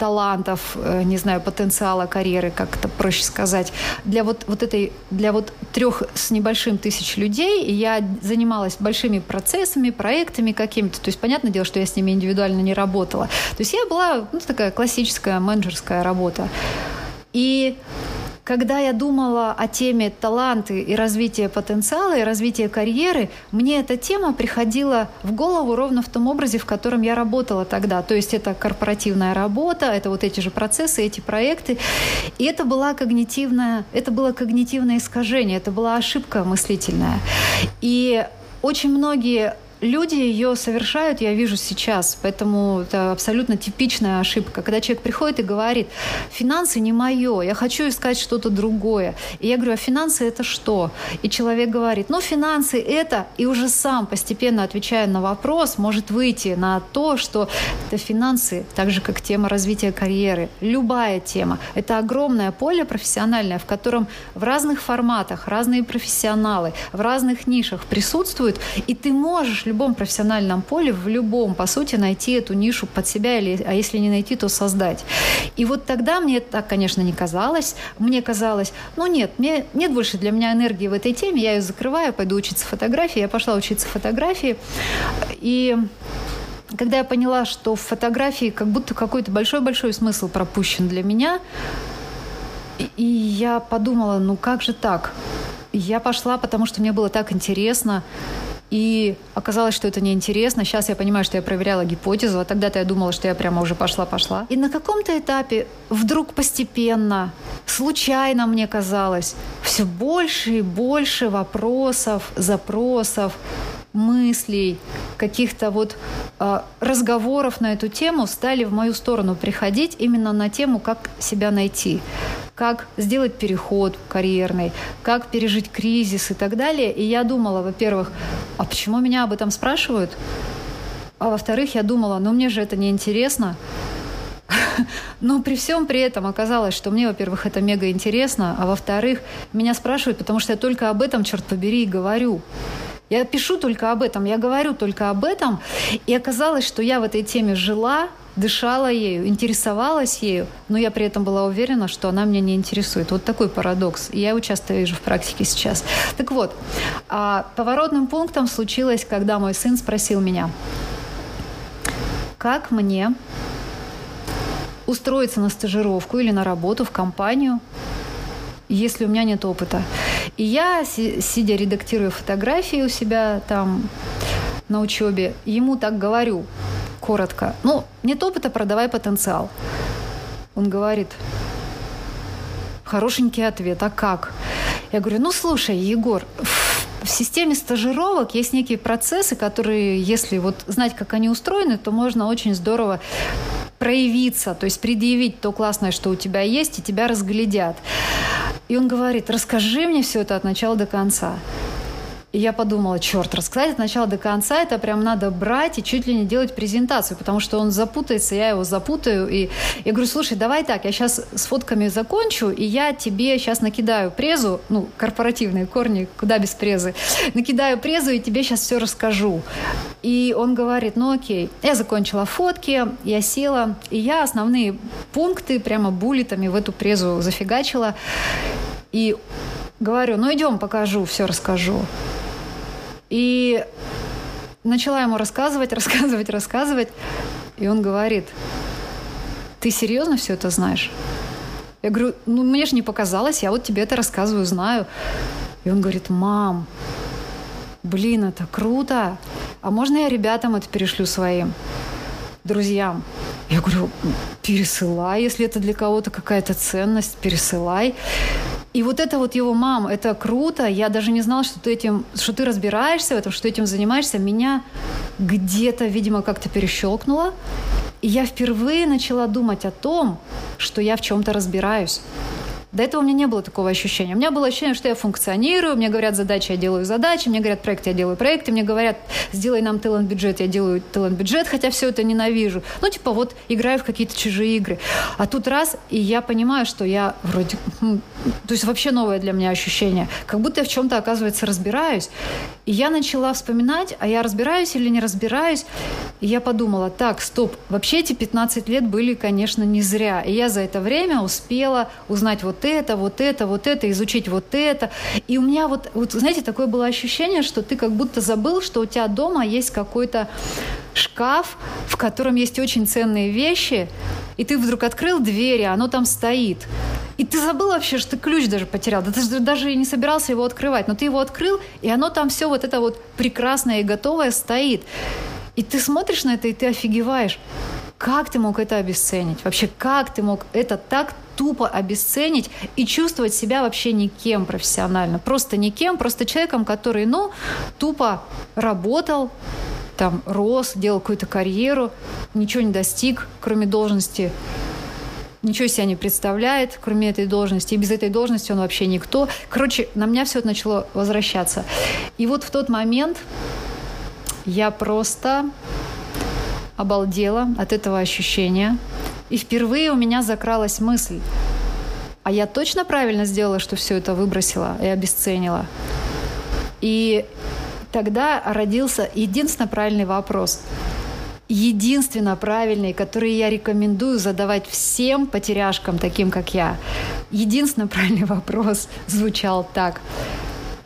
талантов, э, не знаю, потенциала карьеры, как это проще сказать, для вот, вот этой, для вот трех с небольшим тысяч людей, я занималась большими процессами, проектами какими-то, то есть, понятное дело, что я с ними индивидуально не работала. То есть я была, ну, такая классическая менеджерская работа. И когда я думала о теме таланты и развитие потенциала, и развитие карьеры, мне эта тема приходила в голову ровно в том образе, в котором я работала тогда. То есть это корпоративная работа, это вот эти же процессы, эти проекты. И это, была когнитивная, это было когнитивное искажение, это была ошибка мыслительная. И очень многие люди ее совершают, я вижу сейчас, поэтому это абсолютно типичная ошибка. Когда человек приходит и говорит, финансы не мое, я хочу искать что-то другое. И я говорю, а финансы это что? И человек говорит, ну финансы это, и уже сам постепенно отвечая на вопрос, может выйти на то, что это финансы, так же как тема развития карьеры, любая тема. Это огромное поле профессиональное, в котором в разных форматах разные профессионалы в разных нишах присутствуют, и ты можешь любом профессиональном поле, в любом, по сути, найти эту нишу под себя, или, а если не найти, то создать. И вот тогда мне так, конечно, не казалось. Мне казалось, ну нет, мне, нет больше для меня энергии в этой теме, я ее закрываю, пойду учиться фотографии. Я пошла учиться фотографии. И когда я поняла, что в фотографии как будто какой-то большой-большой смысл пропущен для меня, и я подумала, ну как же так? Я пошла, потому что мне было так интересно. И оказалось, что это неинтересно. Сейчас я понимаю, что я проверяла гипотезу, а тогда-то я думала, что я прямо уже пошла-пошла. И на каком-то этапе вдруг постепенно, случайно мне казалось, все больше и больше вопросов, запросов, мыслей, каких-то вот э, разговоров на эту тему стали в мою сторону приходить именно на тему, как себя найти как сделать переход карьерный, как пережить кризис и так далее. И я думала, во-первых, а почему меня об этом спрашивают? А во-вторых, я думала, ну мне же это не интересно. *laughs* Но при всем при этом оказалось, что мне, во-первых, это мега интересно, а во-вторых, меня спрашивают, потому что я только об этом, черт побери, и говорю. Я пишу только об этом, я говорю только об этом. И оказалось, что я в этой теме жила, дышала ею, интересовалась ею, но я при этом была уверена, что она меня не интересует. Вот такой парадокс. И я его часто вижу в практике сейчас. Так вот, а поворотным пунктом случилось, когда мой сын спросил меня, как мне устроиться на стажировку или на работу в компанию, если у меня нет опыта. И я, сидя редактирую фотографии у себя там на учебе, ему так говорю – коротко. Ну, нет опыта, продавай потенциал. Он говорит, хорошенький ответ, а как? Я говорю, ну слушай, Егор, системе стажировок есть некие процессы, которые, если вот знать, как они устроены, то можно очень здорово проявиться, то есть предъявить то классное, что у тебя есть, и тебя разглядят. И он говорит, расскажи мне все это от начала до конца. И я подумала, черт, рассказать от начала до конца, это прям надо брать и чуть ли не делать презентацию, потому что он запутается, я его запутаю. И я говорю, слушай, давай так, я сейчас с фотками закончу, и я тебе сейчас накидаю презу, ну, корпоративные корни, куда без презы, накидаю презу, и тебе сейчас все расскажу. И он говорит, ну окей. Я закончила фотки, я села, и я основные пункты прямо буллетами в эту презу зафигачила. И говорю, ну идем, покажу, все расскажу. И начала ему рассказывать, *laughs* рассказывать, рассказывать. И он говорит, ты серьезно все это знаешь? Я говорю, ну мне же не показалось, я вот тебе это рассказываю, знаю. И он говорит, мам, блин, это круто. А можно я ребятам это перешлю своим друзьям? Я говорю, пересылай, если это для кого-то какая-то ценность, пересылай. И вот это вот его мам, это круто. Я даже не знала, что ты этим, что ты разбираешься в этом, что этим занимаешься. Меня где-то, видимо, как-то перещелкнуло. И я впервые начала думать о том, что я в чем-то разбираюсь. До этого у меня не было такого ощущения. У меня было ощущение, что я функционирую, мне говорят задачи, я делаю задачи, мне говорят проект, я делаю проекты, мне говорят, сделай нам талант-бюджет, я делаю талант-бюджет, хотя все это ненавижу. Ну, типа, вот играю в какие-то чужие игры. А тут раз, и я понимаю, что я вроде... То есть вообще новое для меня ощущение. Как будто я в чем-то, оказывается, разбираюсь. И я начала вспоминать, а я разбираюсь или не разбираюсь. И я подумала, так, стоп, вообще эти 15 лет были, конечно, не зря. И я за это время успела узнать вот это, вот это, вот это, изучить вот это. И у меня вот, вот знаете, такое было ощущение, что ты как будто забыл, что у тебя дома есть какой-то шкаф, в котором есть очень ценные вещи, и ты вдруг открыл дверь, а оно там стоит. И ты забыл вообще, что ты ключ даже потерял. Да ты же даже и не собирался его открывать. Но ты его открыл, и оно там все вот это вот прекрасное и готовое стоит. И ты смотришь на это, и ты офигеваешь. Как ты мог это обесценить? Вообще, как ты мог это так тупо обесценить и чувствовать себя вообще никем профессионально? Просто никем, просто человеком, который, ну, тупо работал, там, рос, делал какую-то карьеру, ничего не достиг, кроме должности ничего себя не представляет, кроме этой должности. И без этой должности он вообще никто. Короче, на меня все это начало возвращаться. И вот в тот момент я просто обалдела от этого ощущения. И впервые у меня закралась мысль, а я точно правильно сделала, что все это выбросила и обесценила? И тогда родился единственно правильный вопрос. Единственно правильный, который я рекомендую задавать всем потеряшкам, таким как я. Единственно правильный *laughs* вопрос звучал так.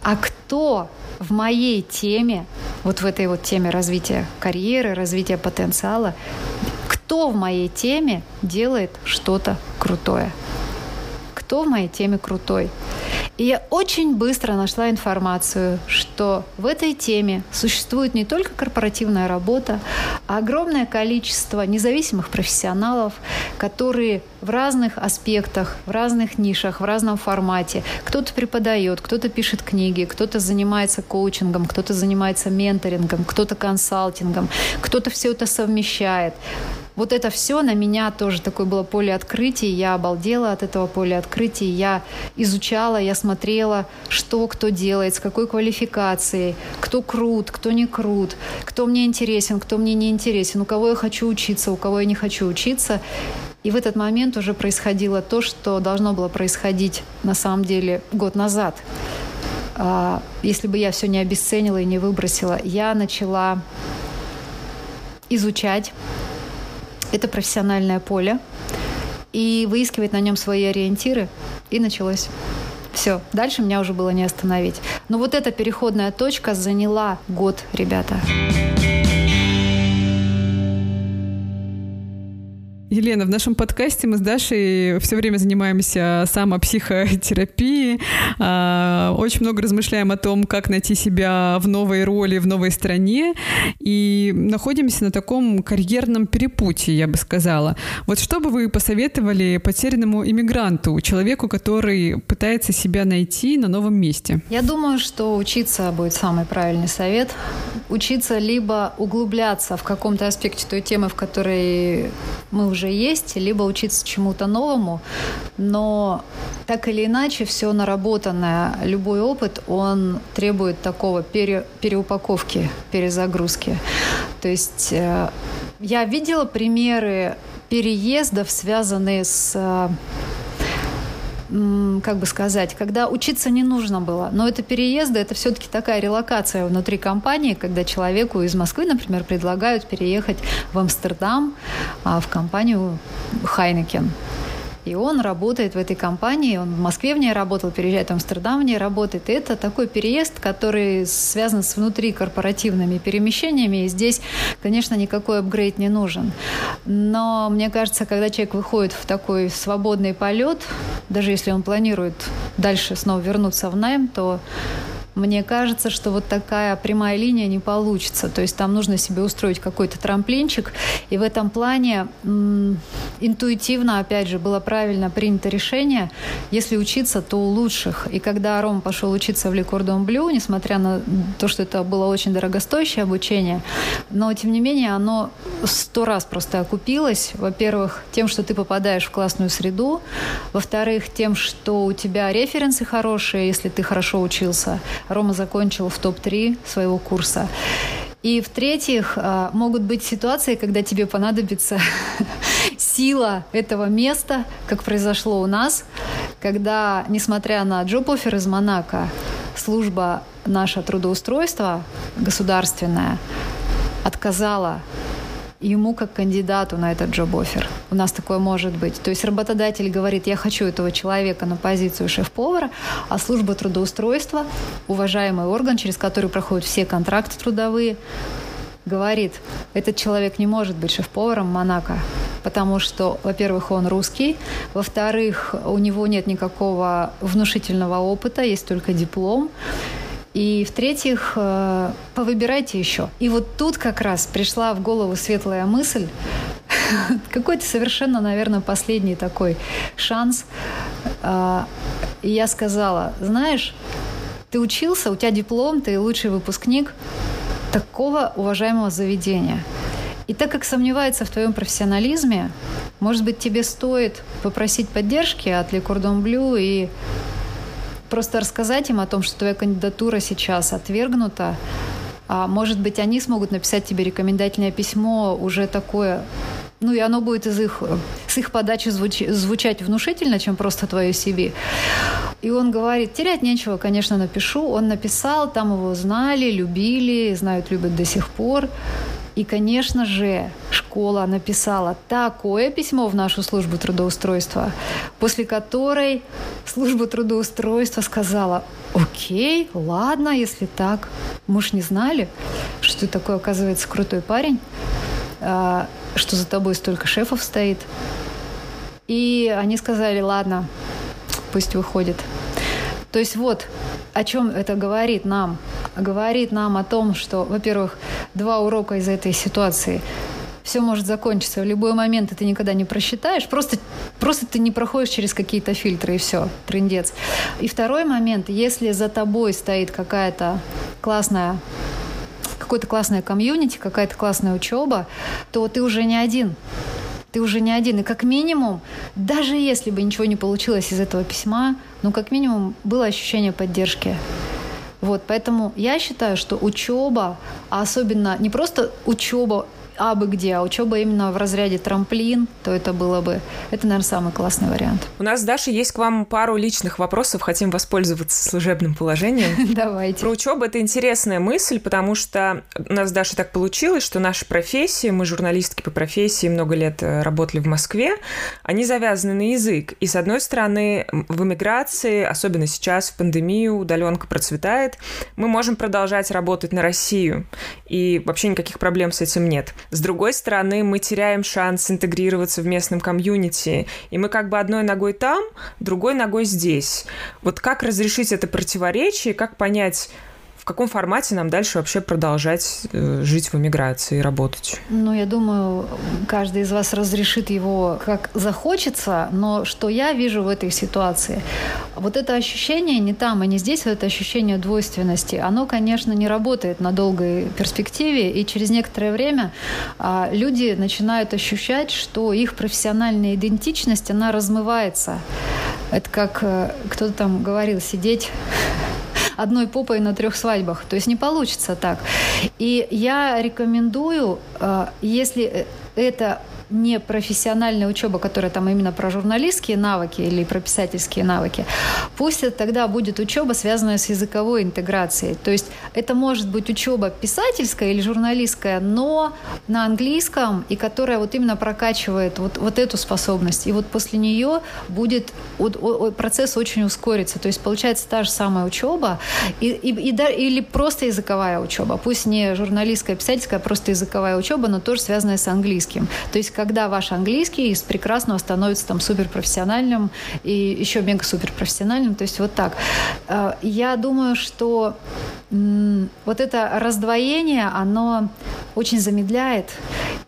А кто в моей теме, вот в этой вот теме развития карьеры, развития потенциала, кто в моей теме делает что-то крутое? Кто в моей теме крутой? И я очень быстро нашла информацию, что в этой теме существует не только корпоративная работа, а огромное количество независимых профессионалов, которые в разных аспектах, в разных нишах, в разном формате. Кто-то преподает, кто-то пишет книги, кто-то занимается коучингом, кто-то занимается менторингом, кто-то консалтингом, кто-то все это совмещает вот это все на меня тоже такое было поле открытий. Я обалдела от этого поля открытий. Я изучала, я смотрела, что кто делает, с какой квалификацией, кто крут, кто не крут, кто мне интересен, кто мне не интересен, у кого я хочу учиться, у кого я не хочу учиться. И в этот момент уже происходило то, что должно было происходить на самом деле год назад. А, если бы я все не обесценила и не выбросила, я начала изучать это профессиональное поле и выискивать на нем свои ориентиры. И началось. Все, дальше меня уже было не остановить. Но вот эта переходная точка заняла год, ребята. Елена, в нашем подкасте мы с Дашей все время занимаемся самопсихотерапией, а, очень много размышляем о том, как найти себя в новой роли, в новой стране, и находимся на таком карьерном перепутье, я бы сказала. Вот что бы вы посоветовали потерянному иммигранту, человеку, который пытается себя найти на новом месте? Я думаю, что учиться будет самый правильный совет. Учиться либо углубляться в каком-то аспекте той темы, в которой мы уже есть, либо учиться чему-то новому, но так или иначе все наработанное, любой опыт, он требует такого пере, переупаковки, перезагрузки. То есть э, я видела примеры переездов, связанные с э, как бы сказать, когда учиться не нужно было. Но это переезды, это все-таки такая релокация внутри компании, когда человеку из Москвы, например, предлагают переехать в Амстердам а, в компанию Хайнекен. И он работает в этой компании, он в Москве в ней работал, переезжает в Амстердам в ней работает. И это такой переезд, который связан с внутрикорпоративными перемещениями. И здесь, конечно, никакой апгрейд не нужен. Но мне кажется, когда человек выходит в такой свободный полет, даже если он планирует дальше снова вернуться в найм, то мне кажется, что вот такая прямая линия не получится. То есть там нужно себе устроить какой-то трамплинчик. И в этом плане м- интуитивно, опять же, было правильно принято решение, если учиться, то у лучших. И когда Ром пошел учиться в Лекордон Блю, несмотря на то, что это было очень дорогостоящее обучение, но, тем не менее, оно сто раз просто окупилось. Во-первых, тем, что ты попадаешь в классную среду. Во-вторых, тем, что у тебя референсы хорошие, если ты хорошо учился. Рома закончил в топ-3 своего курса. И в-третьих, а, могут быть ситуации, когда тебе понадобится *laughs* сила этого места, как произошло у нас, когда, несмотря на джоб-оффер из Монако, служба наша трудоустройства государственная отказала ему как кандидату на этот джоб-офер. У нас такое может быть. То есть работодатель говорит, я хочу этого человека на позицию шеф-повара, а служба трудоустройства, уважаемый орган, через который проходят все контракты трудовые, говорит, этот человек не может быть шеф-поваром Монако, потому что, во-первых, он русский, во-вторых, у него нет никакого внушительного опыта, есть только диплом, и в-третьих, э, повыбирайте еще. И вот тут как раз пришла в голову светлая мысль, *laughs* какой-то совершенно, наверное, последний такой шанс. А, и я сказала, знаешь, ты учился, у тебя диплом, ты лучший выпускник такого уважаемого заведения. И так как сомневается в твоем профессионализме, может быть, тебе стоит попросить поддержки от Le Cordon Bleu и просто рассказать им о том, что твоя кандидатура сейчас отвергнута, а может быть, они смогут написать тебе рекомендательное письмо уже такое, ну и оно будет из их, с их подачи звуч, звучать внушительно, чем просто твое себе. И он говорит, терять нечего, конечно, напишу. Он написал, там его знали, любили, знают, любят до сих пор. И, конечно же, школа написала такое письмо в нашу службу трудоустройства, после которой служба трудоустройства сказала, окей, ладно, если так. Мы ж не знали, что ты такой, оказывается, крутой парень, а, что за тобой столько шефов стоит. И они сказали, ладно, пусть выходит. То есть вот о чем это говорит нам. Говорит нам о том, что, во-первых, два урока из этой ситуации все может закончиться в любой момент, ты никогда не просчитаешь. Просто, просто ты не проходишь через какие-то фильтры, и все, трендец. И второй момент, если за тобой стоит какая-то классная какое-то классное комьюнити, какая-то классная учеба, то ты уже не один. Ты уже не один. И как минимум, даже если бы ничего не получилось из этого письма, ну, как минимум, было ощущение поддержки. Вот, поэтому я считаю, что учеба, а особенно не просто учеба абы где, а учеба именно в разряде трамплин, то это было бы, это, наверное, самый классный вариант. У нас, Даша, есть к вам пару личных вопросов, хотим воспользоваться служебным положением. *laughs* Давайте. Про учебу это интересная мысль, потому что у нас, Даша, так получилось, что наши профессии, мы журналистки по профессии, много лет э, работали в Москве, они завязаны на язык. И, с одной стороны, в эмиграции, особенно сейчас, в пандемию, удаленка процветает, мы можем продолжать работать на Россию, и вообще никаких проблем с этим нет. С другой стороны, мы теряем шанс интегрироваться в местном комьюнити, и мы как бы одной ногой там, другой ногой здесь. Вот как разрешить это противоречие, как понять, в каком формате нам дальше вообще продолжать э, жить в эмиграции и работать? Ну, я думаю, каждый из вас разрешит его как захочется, но что я вижу в этой ситуации? Вот это ощущение не там и не здесь, вот это ощущение двойственности, оно, конечно, не работает на долгой перспективе, и через некоторое время а, люди начинают ощущать, что их профессиональная идентичность, она размывается. Это как э, кто-то там говорил, сидеть одной попой на трех свадьбах. То есть не получится так. И я рекомендую, э, если это не профессиональная учеба, которая там именно про журналистские навыки или про писательские навыки, пусть это тогда будет учеба, связанная с языковой интеграцией. То есть это может быть учеба писательская или журналистская, но на английском, и которая вот именно прокачивает вот, вот эту способность. И вот после нее будет вот, процесс очень ускорится. То есть получается та же самая учеба и, и, и, или просто языковая учеба. Пусть не журналистская, писательская, а просто языковая учеба, но тоже связанная с английским. То есть когда ваш английский из прекрасного становится там суперпрофессиональным и еще мега суперпрофессиональным, то есть вот так. Э, я думаю, что вот это раздвоение, оно очень замедляет.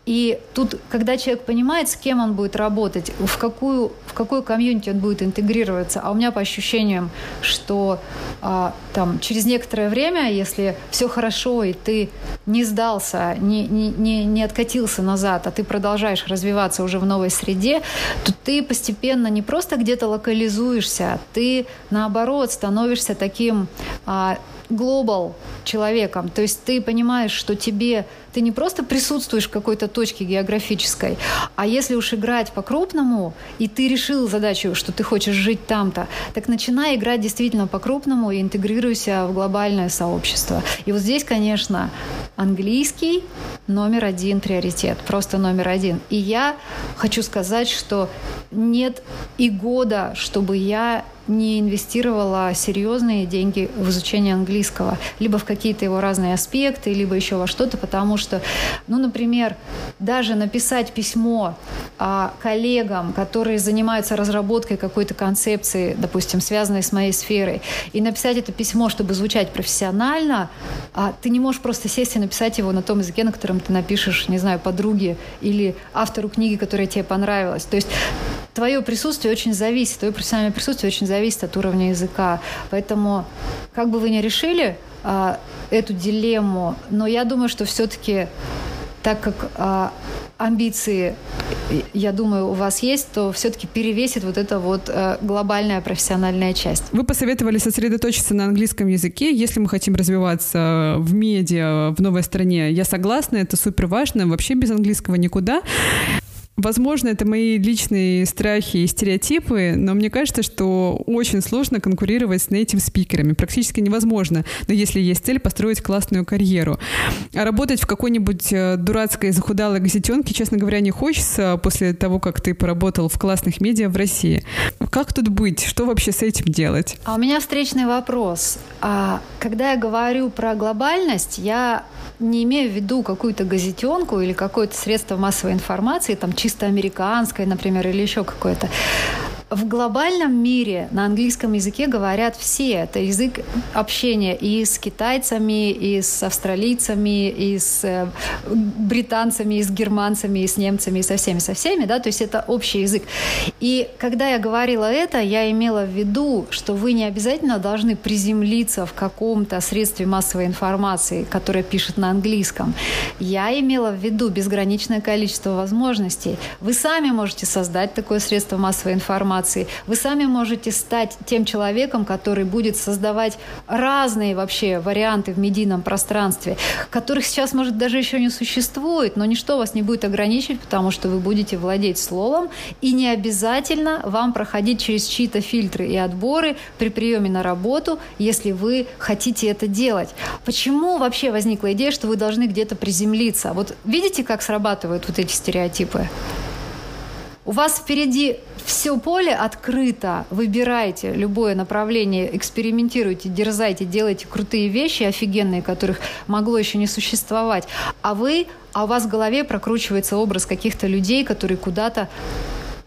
И тут, когда человек понимает, с кем он будет работать, в какую, в какую комьюнити он будет интегрироваться, а у меня по ощущениям, что а, там, через некоторое время, если все хорошо, и ты не сдался, не, не, не, не откатился назад, а ты продолжаешь развиваться уже в новой среде, то ты постепенно не просто где-то локализуешься, ты наоборот становишься таким а, глобал человеком. То есть ты понимаешь, что тебе ты не просто присутствуешь в какой-то точке географической, а если уж играть по-крупному, и ты решил задачу, что ты хочешь жить там-то, так начинай играть действительно по-крупному и интегрируйся в глобальное сообщество. И вот здесь, конечно, английский номер один приоритет, просто номер один. И я хочу сказать, что нет и года, чтобы я не инвестировала серьезные деньги в изучение английского, либо в какие-то его разные аспекты, либо еще во что-то, потому что, ну, например, даже написать письмо а, коллегам, которые занимаются разработкой какой-то концепции, допустим, связанной с моей сферой, и написать это письмо, чтобы звучать профессионально, а ты не можешь просто сесть и написать его на том языке, на котором ты напишешь, не знаю, подруге или автору книги, которая тебе понравилась. То есть твое присутствие очень зависит, твое профессиональное присутствие очень зависит от уровня языка. Поэтому, как бы вы ни решили а, эту дилемму, но я думаю, что все-таки так как а, амбиции, я думаю, у вас есть, то все-таки перевесит вот эта вот а, глобальная профессиональная часть. Вы посоветовали сосредоточиться на английском языке, если мы хотим развиваться в медиа в новой стране. Я согласна, это супер важно. Вообще без английского никуда. Возможно, это мои личные страхи и стереотипы, но мне кажется, что очень сложно конкурировать с native спикерами. Практически невозможно, но если есть цель построить классную карьеру. А работать в какой-нибудь э, дурацкой захудалой газетенке, честно говоря, не хочется после того, как ты поработал в классных медиа в России. Как тут быть? Что вообще с этим делать? А у меня встречный вопрос. А, когда я говорю про глобальность, я не имею в виду какую-то газетенку или какое-то средство массовой информации, там чисто американское, например, или еще какое-то. В глобальном мире на английском языке говорят все. Это язык общения и с китайцами, и с австралийцами, и с э, британцами, и с германцами, и с немцами, и со всеми, со всеми, да, то есть это общий язык. И когда я говорила это, я имела в виду, что вы не обязательно должны приземлиться в каком-то средстве массовой информации, которое пишет на английском. Я имела в виду безграничное количество возможностей. Вы сами можете создать такое средство массовой информации, информации. Вы сами можете стать тем человеком, который будет создавать разные вообще варианты в медийном пространстве, которых сейчас, может, даже еще не существует, но ничто вас не будет ограничивать, потому что вы будете владеть словом, и не обязательно вам проходить через чьи-то фильтры и отборы при приеме на работу, если вы хотите это делать. Почему вообще возникла идея, что вы должны где-то приземлиться? Вот видите, как срабатывают вот эти стереотипы? У вас впереди все поле открыто. Выбирайте любое направление, экспериментируйте, дерзайте, делайте крутые вещи офигенные, которых могло еще не существовать. А вы, а у вас в голове прокручивается образ каких-то людей, которые куда-то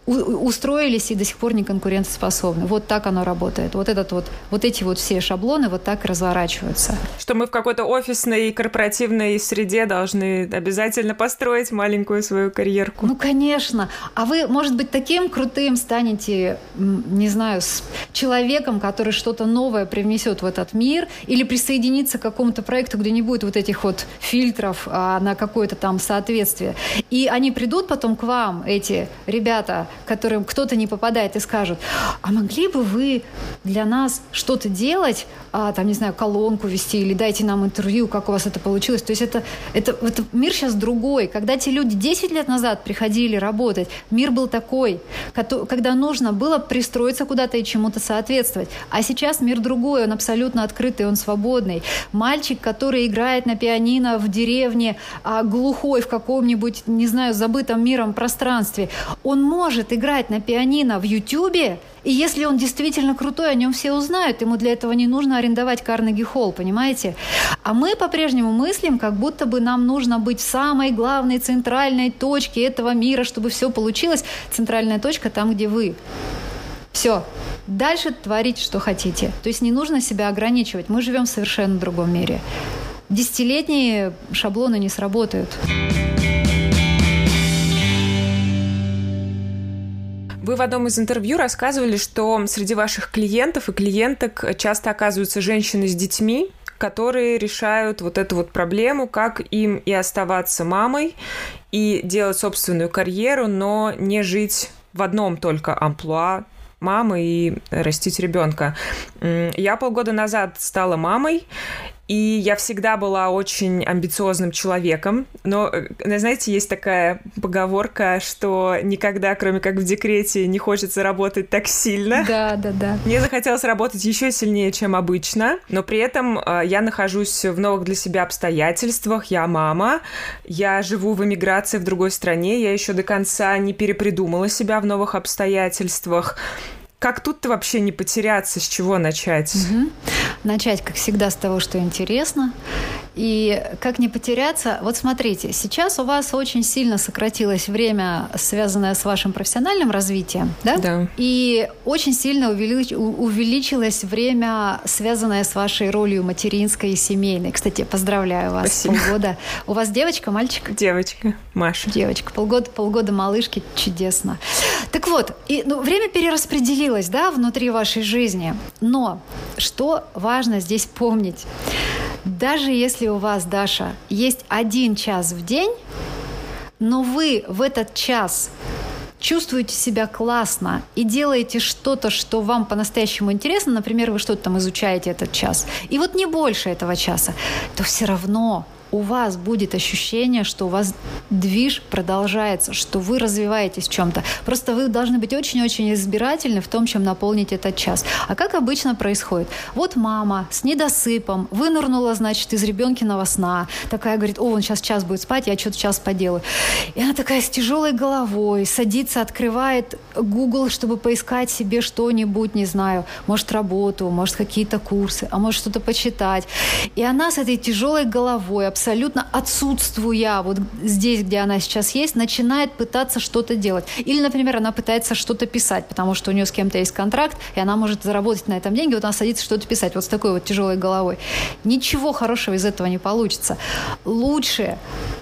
устроились и до сих пор не конкурентоспособны. Вот так оно работает. Вот, этот вот, вот эти вот все шаблоны вот так разворачиваются. Что мы в какой-то офисной и корпоративной среде должны обязательно построить маленькую свою карьерку. Ну, конечно. А вы, может быть, таким крутым станете, не знаю, с человеком, который что-то новое привнесет в этот мир, или присоединиться к какому-то проекту, где не будет вот этих вот фильтров а, на какое-то там соответствие. И они придут потом к вам, эти ребята, которым кто-то не попадает и скажут, а могли бы вы для нас что-то делать, а, там, не знаю, колонку вести или дайте нам интервью, как у вас это получилось. То есть это, это, это мир сейчас другой. Когда те люди 10 лет назад приходили работать, мир был такой, когда нужно было пристроиться куда-то и чему-то соответствовать. А сейчас мир другой, он абсолютно открытый, он свободный. Мальчик, который играет на пианино в деревне, а глухой в каком-нибудь, не знаю, забытом миром пространстве, он может может играть на пианино в Ютьюбе, и если он действительно крутой, о нем все узнают. Ему для этого не нужно арендовать Карнеги Холл, понимаете? А мы по-прежнему мыслим, как будто бы нам нужно быть в самой главной центральной точке этого мира, чтобы все получилось. Центральная точка там, где вы. Все. Дальше творите, что хотите. То есть не нужно себя ограничивать. Мы живем в совершенно другом мире. Десятилетние шаблоны не сработают. Вы в одном из интервью рассказывали, что среди ваших клиентов и клиенток часто оказываются женщины с детьми, которые решают вот эту вот проблему, как им и оставаться мамой, и делать собственную карьеру, но не жить в одном только амплуа мамы и растить ребенка. Я полгода назад стала мамой, и я всегда была очень амбициозным человеком. Но, э, знаете, есть такая поговорка, что никогда, кроме как в декрете, не хочется работать так сильно. Да, да, да. Мне захотелось работать еще сильнее, чем обычно. Но при этом э, я нахожусь в новых для себя обстоятельствах. Я мама. Я живу в эмиграции в другой стране. Я еще до конца не перепридумала себя в новых обстоятельствах. Как тут-то вообще не потеряться, с чего начать? Угу. Начать, как всегда, с того, что интересно. И как не потеряться? Вот смотрите, сейчас у вас очень сильно сократилось время, связанное с вашим профессиональным развитием, да? Да. И очень сильно увелич... увеличилось время, связанное с вашей ролью материнской и семейной. Кстати, поздравляю вас. Спасибо. Полгода. У вас девочка, мальчик? Девочка, Маша. Девочка. Полгода, полгода малышки. Чудесно. Так вот, и, ну, время перераспределилось, да, внутри вашей жизни. Но что важно здесь помнить? Даже если у вас, Даша, есть один час в день, но вы в этот час чувствуете себя классно и делаете что-то, что вам по-настоящему интересно, например, вы что-то там изучаете этот час, и вот не больше этого часа, то все равно у вас будет ощущение, что у вас движ продолжается, что вы развиваетесь в чем-то. Просто вы должны быть очень-очень избирательны в том, чем наполнить этот час. А как обычно происходит? Вот мама с недосыпом вынырнула, значит, из ребенкиного сна. Такая говорит, о, он сейчас час будет спать, я что-то час поделаю. И она такая с тяжелой головой садится, открывает Google, чтобы поискать себе что-нибудь, не знаю, может, работу, может, какие-то курсы, а может, что-то почитать. И она с этой тяжелой головой, абсолютно отсутствуя вот здесь, где она сейчас есть, начинает пытаться что-то делать. Или, например, она пытается что-то писать, потому что у нее с кем-то есть контракт, и она может заработать на этом деньги, вот она садится что-то писать, вот с такой вот тяжелой головой. Ничего хорошего из этого не получится. Лучше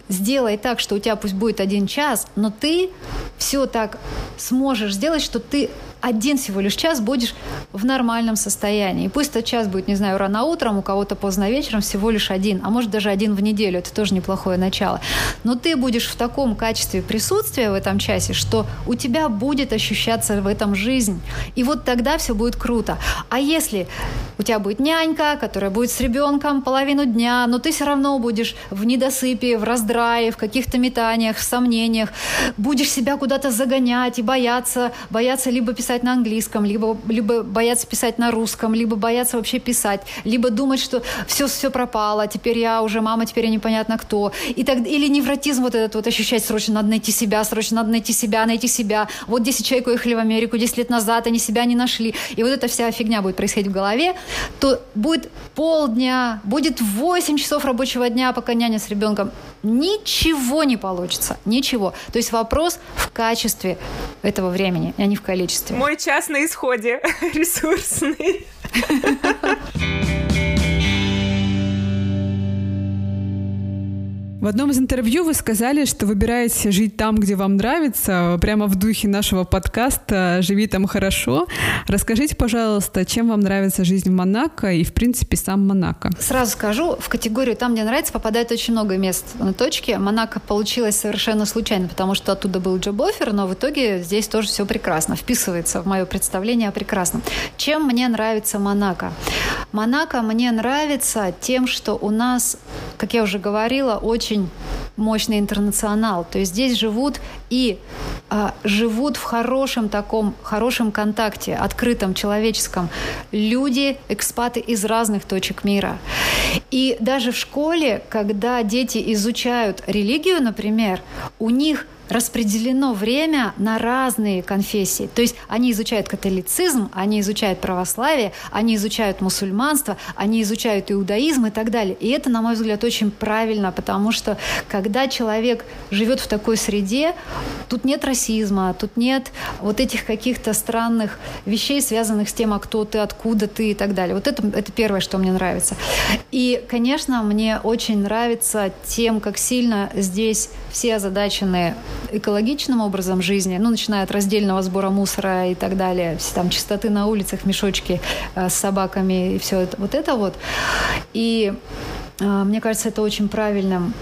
сделай так, что у тебя пусть будет один час, но ты все так сможешь сделать, что ты один всего лишь час будешь в нормальном состоянии. И пусть этот час будет, не знаю, рано утром, у кого-то поздно вечером, всего лишь один, а может даже один в неделю, это тоже неплохое начало. Но ты будешь в таком качестве присутствия в этом часе, что у тебя будет ощущаться в этом жизнь. И вот тогда все будет круто. А если у тебя будет нянька, которая будет с ребенком половину дня, но ты все равно будешь в недосыпе, в раздрае, в каких-то метаниях, в сомнениях, будешь себя куда-то загонять и бояться, бояться либо писать на английском, либо, либо бояться писать на русском, либо бояться вообще писать, либо думать, что все, все пропало, теперь я уже мама, теперь я непонятно кто. И так, или невротизм вот этот вот ощущать, срочно надо найти себя, срочно надо найти себя, найти себя. Вот 10 человек уехали в Америку 10 лет назад, они себя не нашли. И вот эта вся фигня будет происходить в голове, то будет полдня, будет 8 часов рабочего дня, пока няня с ребенком. Ничего не получится, ничего. То есть вопрос в качестве этого времени, а не в количестве. Мой час на исходе *laughs* ресурсный. *laughs* В одном из интервью вы сказали, что выбираете жить там, где вам нравится, прямо в духе нашего подкаста «Живи там хорошо». Расскажите, пожалуйста, чем вам нравится жизнь в Монако и, в принципе, сам Монако? Сразу скажу, в категорию «там, где нравится» попадает очень много мест на точке. Монако получилось совершенно случайно, потому что оттуда был джоб-оффер, но в итоге здесь тоже все прекрасно, вписывается в мое представление о прекрасном. Чем мне нравится Монако? Монако мне нравится тем, что у нас, как я уже говорила, очень очень мощный интернационал. То есть здесь живут и а, живут в хорошем таком, хорошем контакте, открытом, человеческом. Люди, экспаты из разных точек мира. И даже в школе, когда дети изучают религию, например, у них распределено время на разные конфессии. То есть они изучают католицизм, они изучают православие, они изучают мусульманство, они изучают иудаизм и так далее. И это, на мой взгляд, очень правильно, потому что когда человек живет в такой среде, тут нет расизма, тут нет вот этих каких-то странных вещей, связанных с тем, а кто ты, откуда ты и так далее. Вот это, это первое, что мне нравится. И, конечно, мне очень нравится тем, как сильно здесь все озадачены экологичным образом жизни, ну, начиная от раздельного сбора мусора и так далее, там чистоты на улицах, мешочки э, с собаками и все это, вот это вот. И э, мне кажется, это очень правильным.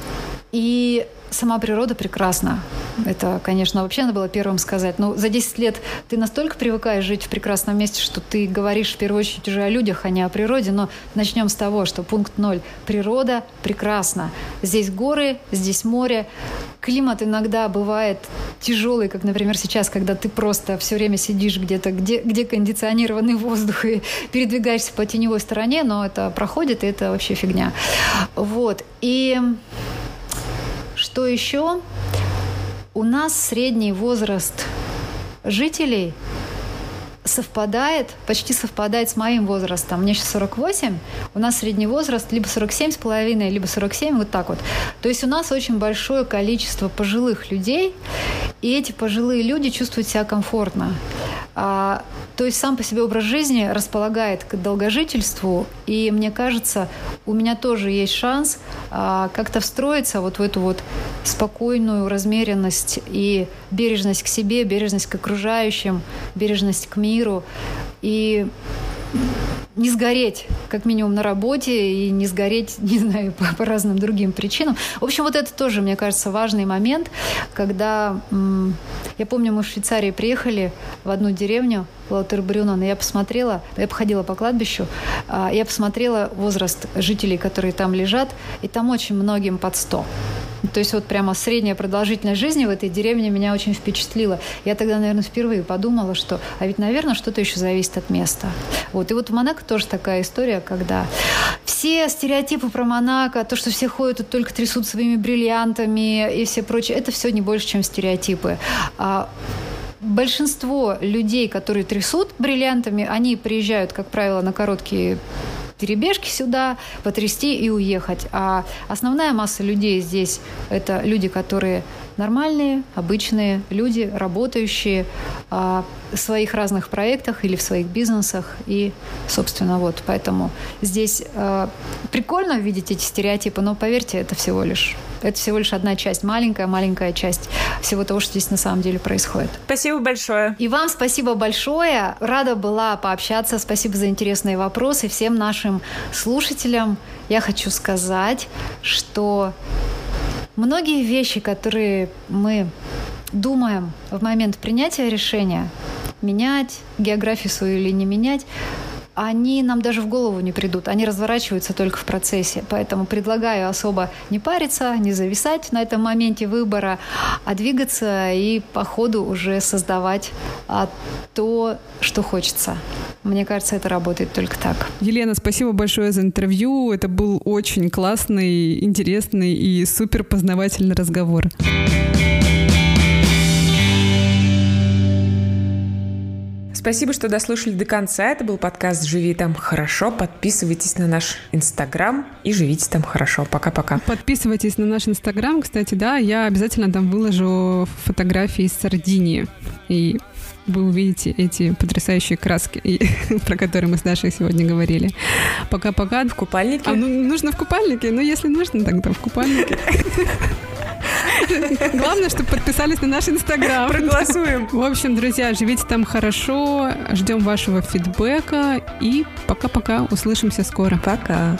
И сама природа прекрасна. Это, конечно, вообще надо было первым сказать. Но за 10 лет ты настолько привыкаешь жить в прекрасном месте, что ты говоришь в первую очередь уже о людях, а не о природе. Но начнем с того, что пункт ноль. Природа прекрасна. Здесь горы, здесь море. Климат иногда бывает тяжелый, как, например, сейчас, когда ты просто все время сидишь где-то, где, где кондиционированный воздух и передвигаешься по теневой стороне, но это проходит, и это вообще фигня. Вот. И что еще? У нас средний возраст жителей совпадает, почти совпадает с моим возрастом. Мне сейчас 48, у нас средний возраст либо 47 с половиной, либо 47, вот так вот. То есть у нас очень большое количество пожилых людей, и эти пожилые люди чувствуют себя комфортно. А, то есть сам по себе образ жизни располагает к долгожительству, и мне кажется, у меня тоже есть шанс а, как-то встроиться вот в эту вот спокойную размеренность и бережность к себе, бережность к окружающим, бережность к миру. И не сгореть, как минимум, на работе и не сгореть, *laughs* не знаю, по, по разным другим причинам. В общем, вот это тоже, мне кажется, важный момент, когда... Я помню, мы в Швейцарии приехали в одну деревню, Лаутербрюнон, и я посмотрела, я походила по кладбищу, а, я посмотрела возраст жителей, которые там лежат, и там очень многим под 100. То есть вот прямо средняя продолжительность жизни в этой деревне меня очень впечатлила. Я тогда, наверное, впервые подумала, что, а ведь, наверное, что-то еще зависит от места. Вот. И вот в Монако тоже такая история, когда все стереотипы про Монако, то, что все ходят и только трясут своими бриллиантами и все прочее, это все не больше, чем стереотипы. А большинство людей, которые трясут бриллиантами, они приезжают, как правило, на короткие перебежки сюда, потрясти и уехать. А основная масса людей здесь – это люди, которые нормальные, обычные люди, работающие а, в своих разных проектах или в своих бизнесах. И, собственно, вот поэтому здесь а, прикольно видеть эти стереотипы, но поверьте, это всего лишь это всего лишь одна часть, маленькая-маленькая часть всего того, что здесь на самом деле происходит. Спасибо большое. И вам спасибо большое. Рада была пообщаться. Спасибо за интересные вопросы. Всем нашим слушателям я хочу сказать, что многие вещи, которые мы думаем в момент принятия решения, менять географию свою или не менять, они нам даже в голову не придут. Они разворачиваются только в процессе. Поэтому предлагаю особо не париться, не зависать на этом моменте выбора, а двигаться и по ходу уже создавать а, то, что хочется. Мне кажется, это работает только так. Елена, спасибо большое за интервью. Это был очень классный, интересный и супер познавательный разговор. Спасибо, что дослушали до конца. Это был подкаст «Живи там хорошо». Подписывайтесь на наш Инстаграм и живите там хорошо. Пока-пока. Подписывайтесь на наш Инстаграм. Кстати, да, я обязательно там выложу фотографии из Сардинии. И вы увидите эти потрясающие краски, *laughs* про которые мы с Дашей сегодня говорили. Пока-пока. В купальнике? А, ну, нужно в купальнике. Ну, если нужно, тогда в купальнике. *laughs* Главное, чтобы подписались на наш инстаграм. Проголосуем. В общем, друзья, живите там хорошо. Ждем вашего фидбэка. И пока-пока. Услышимся скоро. Пока.